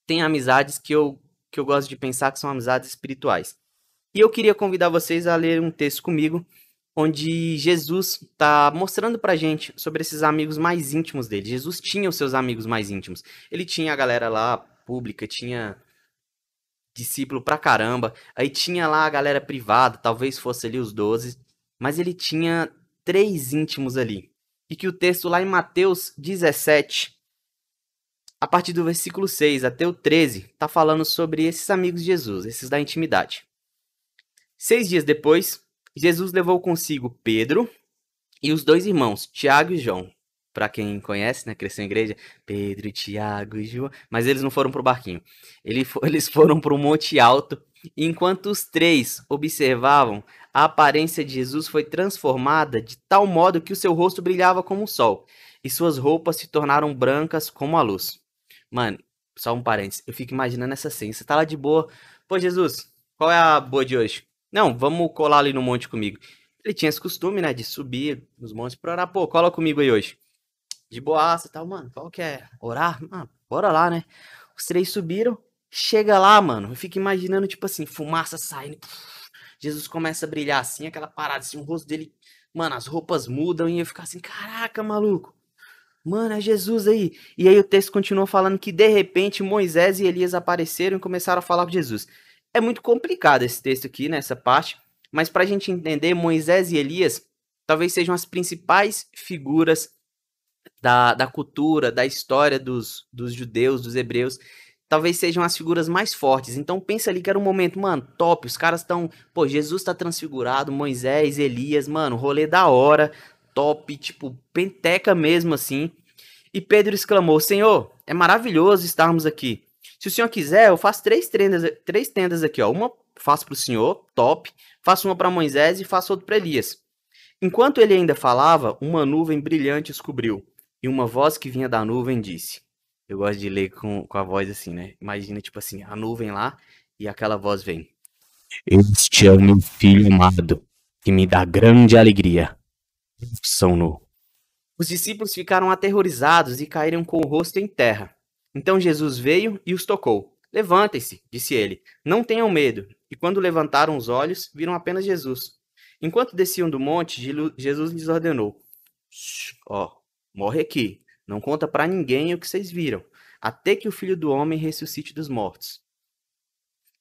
Tem amizades que eu, que eu gosto de pensar que são amizades espirituais. E eu queria convidar vocês a ler um texto comigo, onde Jesus está mostrando pra gente sobre esses amigos mais íntimos dele. Jesus tinha os seus amigos mais íntimos. Ele tinha a galera lá pública, tinha discípulo pra caramba. Aí tinha lá a galera privada, talvez fosse ali os doze. Mas ele tinha três íntimos ali e que o texto lá em Mateus 17, a partir do versículo 6 até o 13, está falando sobre esses amigos de Jesus, esses da intimidade. Seis dias depois, Jesus levou consigo Pedro e os dois irmãos, Tiago e João. Para quem conhece, né, cresceu em igreja, Pedro, Tiago e João. Mas eles não foram para o barquinho. Eles foram para o monte alto. Enquanto os três observavam, a aparência de Jesus foi transformada de tal modo que o seu rosto brilhava como o sol e suas roupas se tornaram brancas como a luz. Mano, só um parênteses, eu fico imaginando essa cena. Você tá lá de boa. Pô, Jesus, qual é a boa de hoje? Não, vamos colar ali no monte comigo. Ele tinha esse costume, né, de subir nos montes pra orar. Pô, cola comigo aí hoje. De boaça e tal, mano. Qual que é? Orar? Ah, bora lá, né? Os três subiram. Chega lá, mano. Eu fico imaginando, tipo assim, fumaça saindo. Jesus começa a brilhar assim, aquela parada, assim, o rosto dele, mano, as roupas mudam e eu ficar assim, caraca, maluco. Mano, é Jesus aí. E aí o texto continua falando que de repente Moisés e Elias apareceram e começaram a falar com Jesus. É muito complicado esse texto aqui, nessa parte, mas pra gente entender, Moisés e Elias talvez sejam as principais figuras da, da cultura, da história dos, dos judeus, dos hebreus, talvez sejam as figuras mais fortes. Então pensa ali que era um momento, mano, top. Os caras estão, pô, Jesus tá transfigurado, Moisés, Elias, mano, rolê da hora, top, tipo, penteca mesmo assim. E Pedro exclamou: Senhor, é maravilhoso estarmos aqui. Se o senhor quiser, eu faço três tendas, três tendas aqui, ó. Uma faço para o senhor, top. Faço uma para Moisés e faço outra para Elias. Enquanto ele ainda falava, uma nuvem brilhante os cobriu, e uma voz que vinha da nuvem disse: eu gosto de ler com, com a voz assim, né? Imagina, tipo assim, a nuvem lá e aquela voz vem. Este é o meu filho amado, que me dá grande alegria. São nu. Os discípulos ficaram aterrorizados e caíram com o rosto em terra. Então Jesus veio e os tocou. Levantem-se, disse ele. Não tenham medo. E quando levantaram os olhos, viram apenas Jesus. Enquanto desciam do monte, Jesus lhes ordenou: Ó, morre aqui não conta para ninguém o que vocês viram, até que o filho do homem ressuscite dos mortos.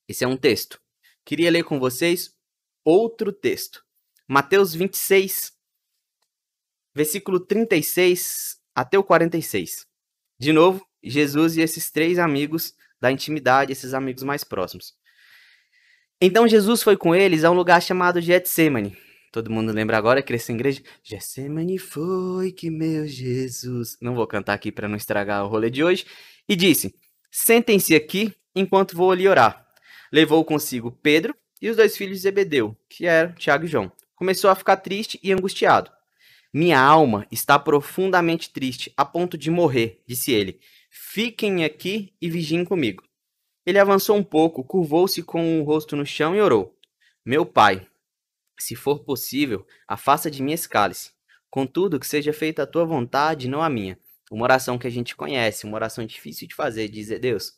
Esse é um texto. queria ler com vocês outro texto. Mateus 26, versículo 36 até o 46. De novo, Jesus e esses três amigos da intimidade, esses amigos mais próximos. Então Jesus foi com eles a um lugar chamado Getsemane. Todo mundo lembra agora que em igreja? Getsemane foi que meu Jesus. Não vou cantar aqui para não estragar o rolê de hoje. E disse: Sentem-se aqui enquanto vou ali orar. Levou consigo Pedro e os dois filhos de Zebedeu, que eram Tiago e João. Começou a ficar triste e angustiado. Minha alma está profundamente triste, a ponto de morrer, disse ele. Fiquem aqui e vigiem comigo. Ele avançou um pouco, curvou-se com o rosto no chão e orou: Meu pai, se for possível, afasta de mim esse cálice. Contudo, que seja feita a tua vontade, não a minha. Uma oração que a gente conhece, uma oração difícil de fazer, dizer: Deus,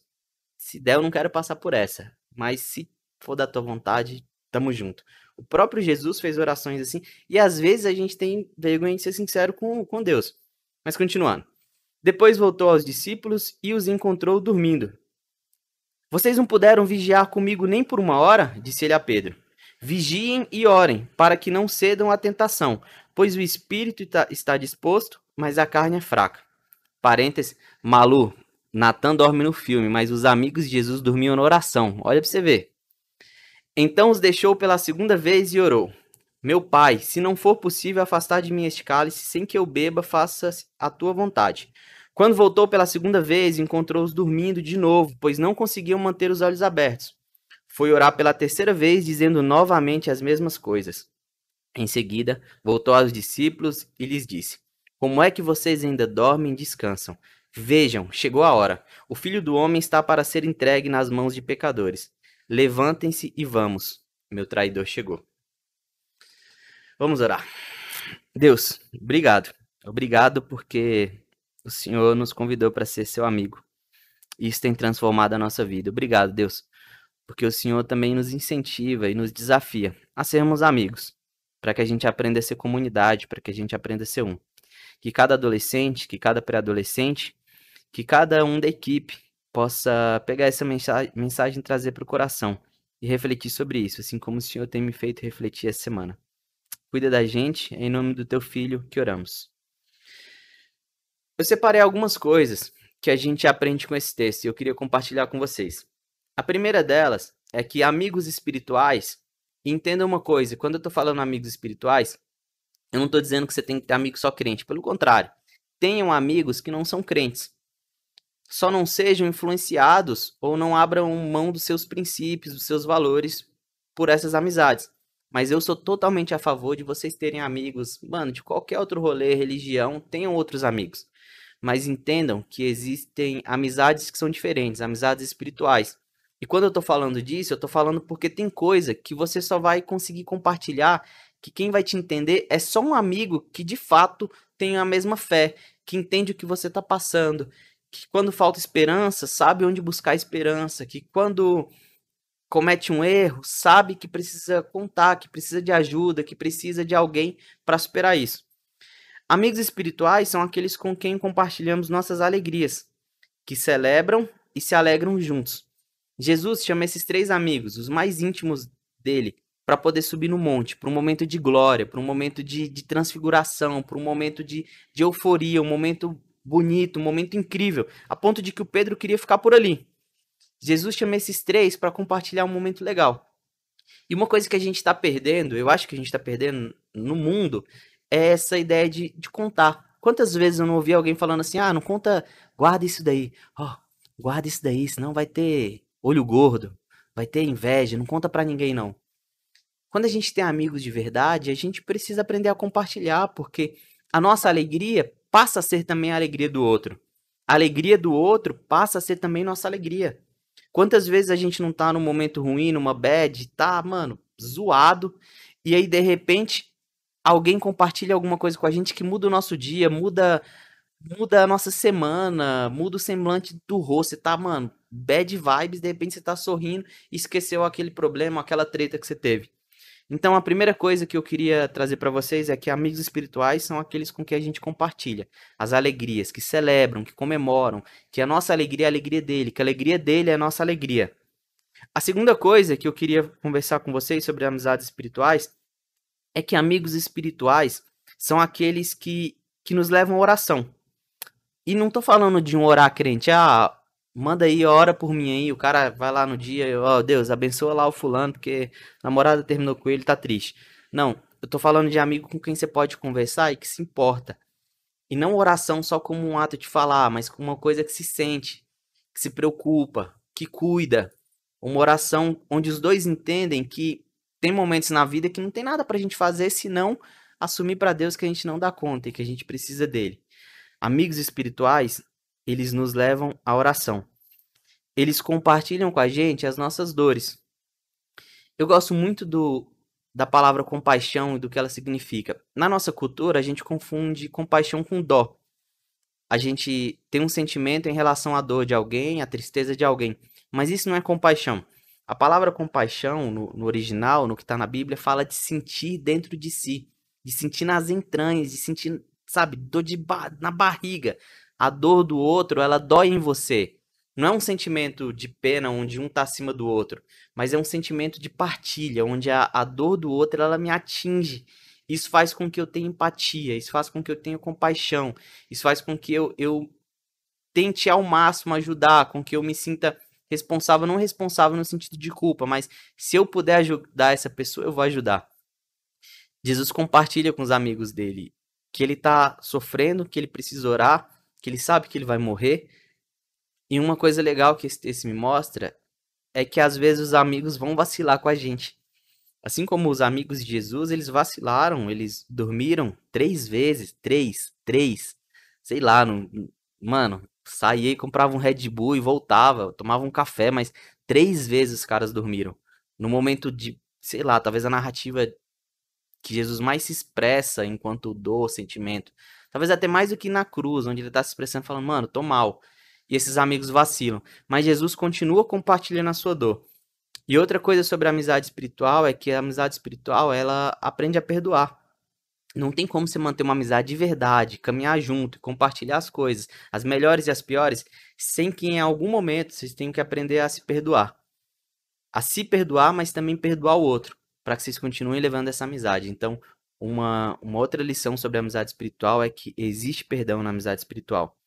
se der, eu não quero passar por essa, mas se for da tua vontade, tamo junto. O próprio Jesus fez orações assim, e às vezes a gente tem vergonha de ser sincero com, com Deus. Mas continuando. Depois voltou aos discípulos e os encontrou dormindo. Vocês não puderam vigiar comigo nem por uma hora? disse ele a Pedro. Vigiem e orem, para que não cedam à tentação, pois o espírito está disposto, mas a carne é fraca. Parênteses, Malu, Natan dorme no filme, mas os amigos de Jesus dormiam na oração. Olha para você ver. Então os deixou pela segunda vez e orou. Meu pai, se não for possível afastar de mim este cálice sem que eu beba, faça a tua vontade. Quando voltou pela segunda vez, encontrou-os dormindo de novo, pois não conseguiam manter os olhos abertos. Foi orar pela terceira vez, dizendo novamente as mesmas coisas. Em seguida, voltou aos discípulos e lhes disse: Como é que vocês ainda dormem e descansam? Vejam, chegou a hora. O filho do homem está para ser entregue nas mãos de pecadores. Levantem-se e vamos. Meu traidor chegou. Vamos orar. Deus, obrigado. Obrigado porque o Senhor nos convidou para ser seu amigo. Isso tem transformado a nossa vida. Obrigado, Deus, porque o Senhor também nos incentiva e nos desafia a sermos amigos, para que a gente aprenda a ser comunidade, para que a gente aprenda a ser um. Que cada adolescente, que cada pré-adolescente, que cada um da equipe possa pegar essa mensagem, mensagem e trazer para o coração e refletir sobre isso, assim como o Senhor tem me feito refletir essa semana. Cuida da gente, em nome do teu filho que oramos. Eu separei algumas coisas que a gente aprende com esse texto e eu queria compartilhar com vocês. A primeira delas é que amigos espirituais, entendam uma coisa, quando eu estou falando amigos espirituais, eu não estou dizendo que você tem que ter amigos só crente, pelo contrário, tenham amigos que não são crentes. Só não sejam influenciados ou não abram mão dos seus princípios, dos seus valores por essas amizades. Mas eu sou totalmente a favor de vocês terem amigos, mano, de qualquer outro rolê, religião, tenham outros amigos. Mas entendam que existem amizades que são diferentes, amizades espirituais. E quando eu tô falando disso, eu tô falando porque tem coisa que você só vai conseguir compartilhar, que quem vai te entender é só um amigo que de fato tem a mesma fé, que entende o que você tá passando, que quando falta esperança, sabe onde buscar esperança, que quando comete um erro, sabe que precisa contar, que precisa de ajuda, que precisa de alguém para superar isso. Amigos espirituais são aqueles com quem compartilhamos nossas alegrias, que celebram e se alegram juntos. Jesus chama esses três amigos, os mais íntimos dele, para poder subir no monte, para um momento de glória, para um momento de, de transfiguração, para um momento de, de euforia, um momento bonito, um momento incrível, a ponto de que o Pedro queria ficar por ali. Jesus chama esses três para compartilhar um momento legal. E uma coisa que a gente está perdendo, eu acho que a gente está perdendo no mundo, é essa ideia de, de contar. Quantas vezes eu não ouvi alguém falando assim, ah, não conta, guarda isso daí, oh, guarda isso daí, senão vai ter olho gordo, vai ter inveja, não conta para ninguém não. Quando a gente tem amigos de verdade, a gente precisa aprender a compartilhar, porque a nossa alegria passa a ser também a alegria do outro. A alegria do outro passa a ser também nossa alegria. Quantas vezes a gente não tá num momento ruim, numa bad, tá, mano, zoado, e aí de repente alguém compartilha alguma coisa com a gente que muda o nosso dia, muda muda a nossa semana, muda o semblante do rosto, tá, mano, bad vibes, de repente você tá sorrindo e esqueceu aquele problema, aquela treta que você teve. Então, a primeira coisa que eu queria trazer para vocês é que amigos espirituais são aqueles com que a gente compartilha as alegrias, que celebram, que comemoram, que a nossa alegria é a alegria dele, que a alegria dele é a nossa alegria. A segunda coisa que eu queria conversar com vocês sobre amizades espirituais é que amigos espirituais são aqueles que, que nos levam à oração. E não tô falando de um orar crente, ah, manda aí, ora por mim aí, o cara vai lá no dia, ó, oh, Deus, abençoa lá o fulano, porque a namorada terminou com ele, tá triste. Não, eu tô falando de amigo com quem você pode conversar e que se importa. E não oração só como um ato de falar, mas como uma coisa que se sente, que se preocupa, que cuida. Uma oração onde os dois entendem que tem momentos na vida que não tem nada pra gente fazer senão assumir para Deus que a gente não dá conta e que a gente precisa dele. Amigos espirituais, eles nos levam à oração. Eles compartilham com a gente as nossas dores. Eu gosto muito do, da palavra compaixão e do que ela significa. Na nossa cultura, a gente confunde compaixão com dó. A gente tem um sentimento em relação à dor de alguém, à tristeza de alguém. Mas isso não é compaixão. A palavra compaixão, no, no original, no que está na Bíblia, fala de sentir dentro de si, de sentir nas entranhas, de sentir, sabe, dor de ba na barriga. A dor do outro, ela dói em você. Não é um sentimento de pena onde um está acima do outro, mas é um sentimento de partilha, onde a, a dor do outro ela me atinge. Isso faz com que eu tenha empatia, isso faz com que eu tenha compaixão, isso faz com que eu, eu tente ao máximo ajudar, com que eu me sinta responsável, não responsável no sentido de culpa, mas se eu puder ajudar essa pessoa, eu vou ajudar. Jesus compartilha com os amigos dele que ele está sofrendo, que ele precisa orar, que ele sabe que ele vai morrer, e uma coisa legal que esse me mostra é que às vezes os amigos vão vacilar com a gente. Assim como os amigos de Jesus, eles vacilaram, eles dormiram três vezes, três, três, sei lá, mano, saía e comprava um Red Bull e voltava, tomava um café, mas três vezes os caras dormiram. No momento de, sei lá, talvez a narrativa que Jesus mais se expressa enquanto dor, sentimento. Talvez até mais do que na cruz, onde ele está se expressando, falando, mano, tô mal e esses amigos vacilam. Mas Jesus continua compartilhando a sua dor. E outra coisa sobre a amizade espiritual é que a amizade espiritual, ela aprende a perdoar. Não tem como você manter uma amizade de verdade, caminhar junto, compartilhar as coisas, as melhores e as piores, sem que em algum momento vocês tenham que aprender a se perdoar. A se perdoar, mas também perdoar o outro, para que vocês continuem levando essa amizade. Então, uma, uma outra lição sobre a amizade espiritual é que existe perdão na amizade espiritual.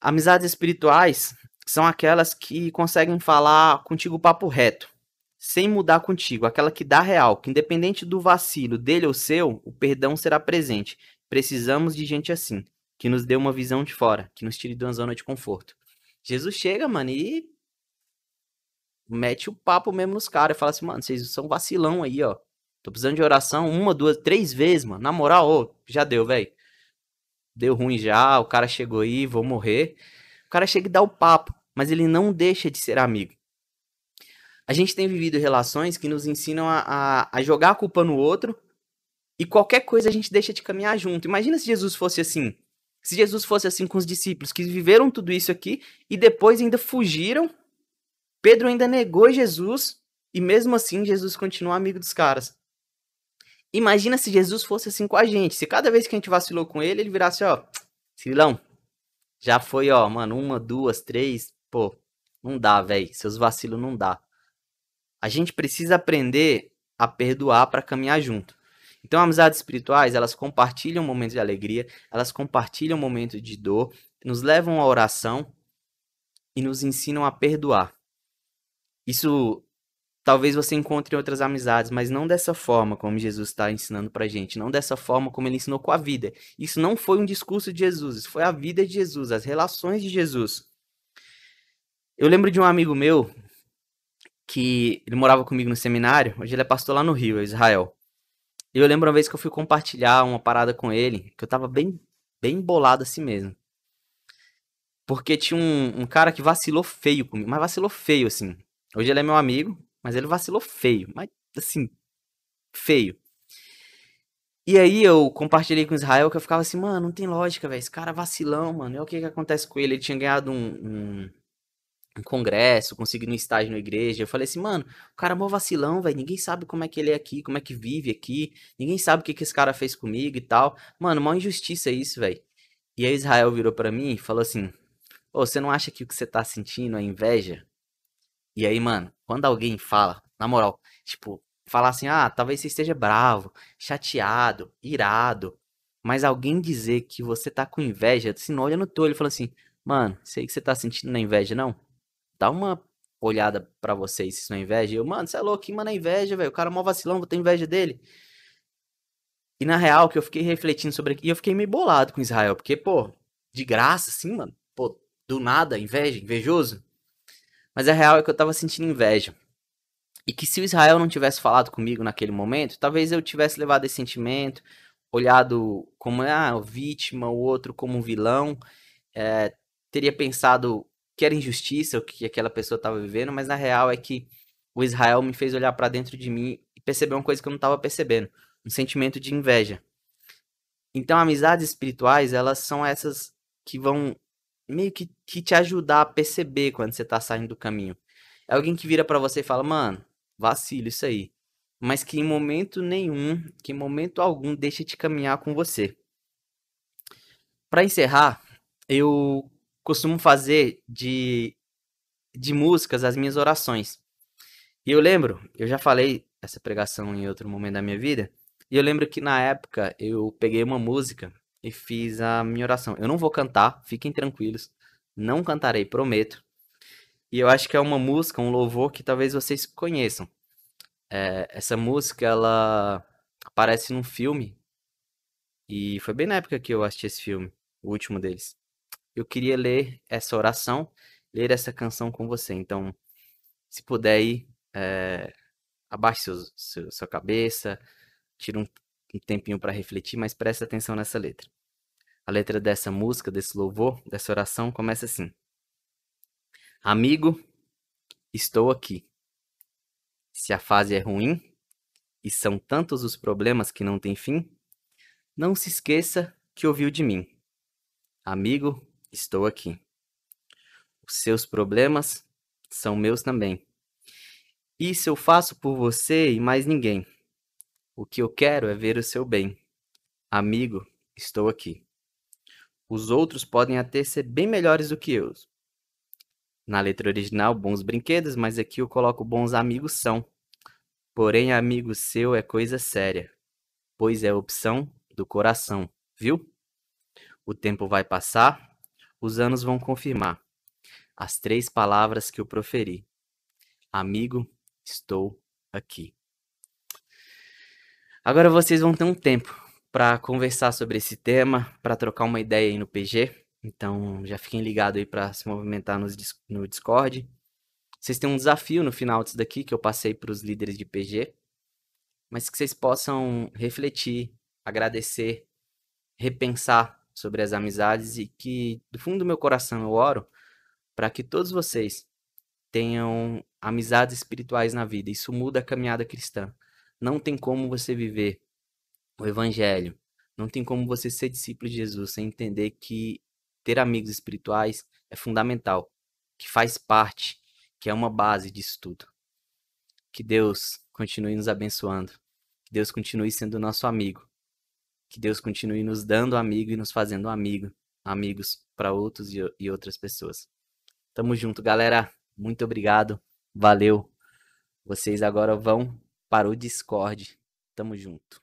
Amizades espirituais são aquelas que conseguem falar contigo papo reto, sem mudar contigo, aquela que dá real, que independente do vacilo dele ou seu, o perdão será presente. Precisamos de gente assim, que nos dê uma visão de fora, que nos tire de uma zona de conforto. Jesus chega, mano, e mete o papo mesmo nos caras, fala assim, mano, vocês são vacilão aí, ó. Tô precisando de oração uma, duas, três vezes, mano. Na moral, ô, já deu, velho deu ruim já, o cara chegou aí, vou morrer. O cara chega e dá o papo, mas ele não deixa de ser amigo. A gente tem vivido relações que nos ensinam a, a, a jogar a culpa no outro e qualquer coisa a gente deixa de caminhar junto. Imagina se Jesus fosse assim. Se Jesus fosse assim com os discípulos que viveram tudo isso aqui e depois ainda fugiram, Pedro ainda negou Jesus e mesmo assim Jesus continua amigo dos caras. Imagina se Jesus fosse assim com a gente. Se cada vez que a gente vacilou com ele, ele virasse, ó, Silão, já foi, ó, mano, uma, duas, três, pô, não dá, velho. Seus vacilos não dá. A gente precisa aprender a perdoar para caminhar junto. Então, amizades espirituais, elas compartilham momentos de alegria, elas compartilham momentos de dor, nos levam à oração e nos ensinam a perdoar. Isso Talvez você encontre outras amizades, mas não dessa forma como Jesus está ensinando pra gente, não dessa forma como ele ensinou com a vida. Isso não foi um discurso de Jesus, isso foi a vida de Jesus, as relações de Jesus. Eu lembro de um amigo meu que ele morava comigo no seminário, hoje ele é pastor lá no Rio, Israel. E eu lembro uma vez que eu fui compartilhar uma parada com ele, que eu tava bem, bem bolado assim mesmo. Porque tinha um, um cara que vacilou feio comigo, mas vacilou feio assim. Hoje ele é meu amigo, mas ele vacilou feio. Mas, assim, feio. E aí eu compartilhei com Israel que eu ficava assim, mano, não tem lógica, velho. Esse cara é vacilão, mano. É o que que acontece com ele? Ele tinha ganhado um, um, um congresso, conseguido um estágio na igreja. Eu falei assim, mano, o cara é mó vacilão, velho. Ninguém sabe como é que ele é aqui, como é que vive aqui. Ninguém sabe o que que esse cara fez comigo e tal. Mano, mó injustiça isso, velho. E aí Israel virou para mim e falou assim, ô, você não acha que o que você tá sentindo é inveja? E aí, mano, quando alguém fala, na moral, tipo, falar assim, ah, talvez você esteja bravo, chateado, irado, mas alguém dizer que você tá com inveja, assim, olha no teu olho e fala assim, mano, sei que você tá sentindo na inveja, não? Dá uma olhada pra vocês se isso não é inveja. E eu, mano, você é louco, que mano é inveja, velho. O cara é mó vacilão, vou ter inveja dele. E na real, que eu fiquei refletindo sobre aqui, eu fiquei meio bolado com Israel, porque, pô, de graça, assim, mano, pô, do nada, inveja, invejoso. Mas a real é que eu tava sentindo inveja. E que se o Israel não tivesse falado comigo naquele momento, talvez eu tivesse levado esse sentimento, olhado como ah, vítima, o outro como vilão, é, teria pensado que era injustiça o que aquela pessoa estava vivendo, mas na real é que o Israel me fez olhar para dentro de mim e perceber uma coisa que eu não estava percebendo, um sentimento de inveja. Então, amizades espirituais, elas são essas que vão meio que, que te ajudar a perceber quando você está saindo do caminho. É alguém que vira para você e fala, mano, vacilo isso aí. Mas que em momento nenhum, que em momento algum deixa de caminhar com você. Para encerrar, eu costumo fazer de, de músicas as minhas orações. E eu lembro, eu já falei essa pregação em outro momento da minha vida, e eu lembro que na época eu peguei uma música e fiz a minha oração. Eu não vou cantar, fiquem tranquilos, não cantarei, prometo. E eu acho que é uma música, um louvor que talvez vocês conheçam. É, essa música, ela aparece num filme, e foi bem na época que eu assisti esse filme, o último deles eu queria ler essa oração, ler essa canção com você. Então, se puder aí, é, abaixe seu, seu, sua cabeça, tire um, um tempinho para refletir, mas preste atenção nessa letra. A letra dessa música, desse louvor, dessa oração começa assim: Amigo, estou aqui. Se a fase é ruim e são tantos os problemas que não têm fim, não se esqueça que ouviu de mim. Amigo, Estou aqui. Os seus problemas são meus também. Isso eu faço por você e mais ninguém. O que eu quero é ver o seu bem. Amigo, estou aqui. Os outros podem até ser bem melhores do que eu. Na letra original, bons brinquedos, mas aqui eu coloco bons amigos são. Porém, amigo seu é coisa séria, pois é opção do coração, viu? O tempo vai passar, os anos vão confirmar as três palavras que eu proferi. Amigo, estou aqui. Agora vocês vão ter um tempo para conversar sobre esse tema, para trocar uma ideia aí no PG. Então já fiquem ligados aí para se movimentar no Discord. Vocês têm um desafio no final disso daqui que eu passei para os líderes de PG, mas que vocês possam refletir, agradecer, repensar sobre as amizades e que do fundo do meu coração eu oro para que todos vocês tenham amizades espirituais na vida. Isso muda a caminhada cristã. Não tem como você viver o evangelho, não tem como você ser discípulo de Jesus sem entender que ter amigos espirituais é fundamental, que faz parte, que é uma base disso tudo. Que Deus continue nos abençoando. Que Deus continue sendo nosso amigo que Deus continue nos dando amigo e nos fazendo amigo, amigos para outros e, e outras pessoas. Tamo junto, galera. Muito obrigado. Valeu. Vocês agora vão para o Discord. Tamo junto.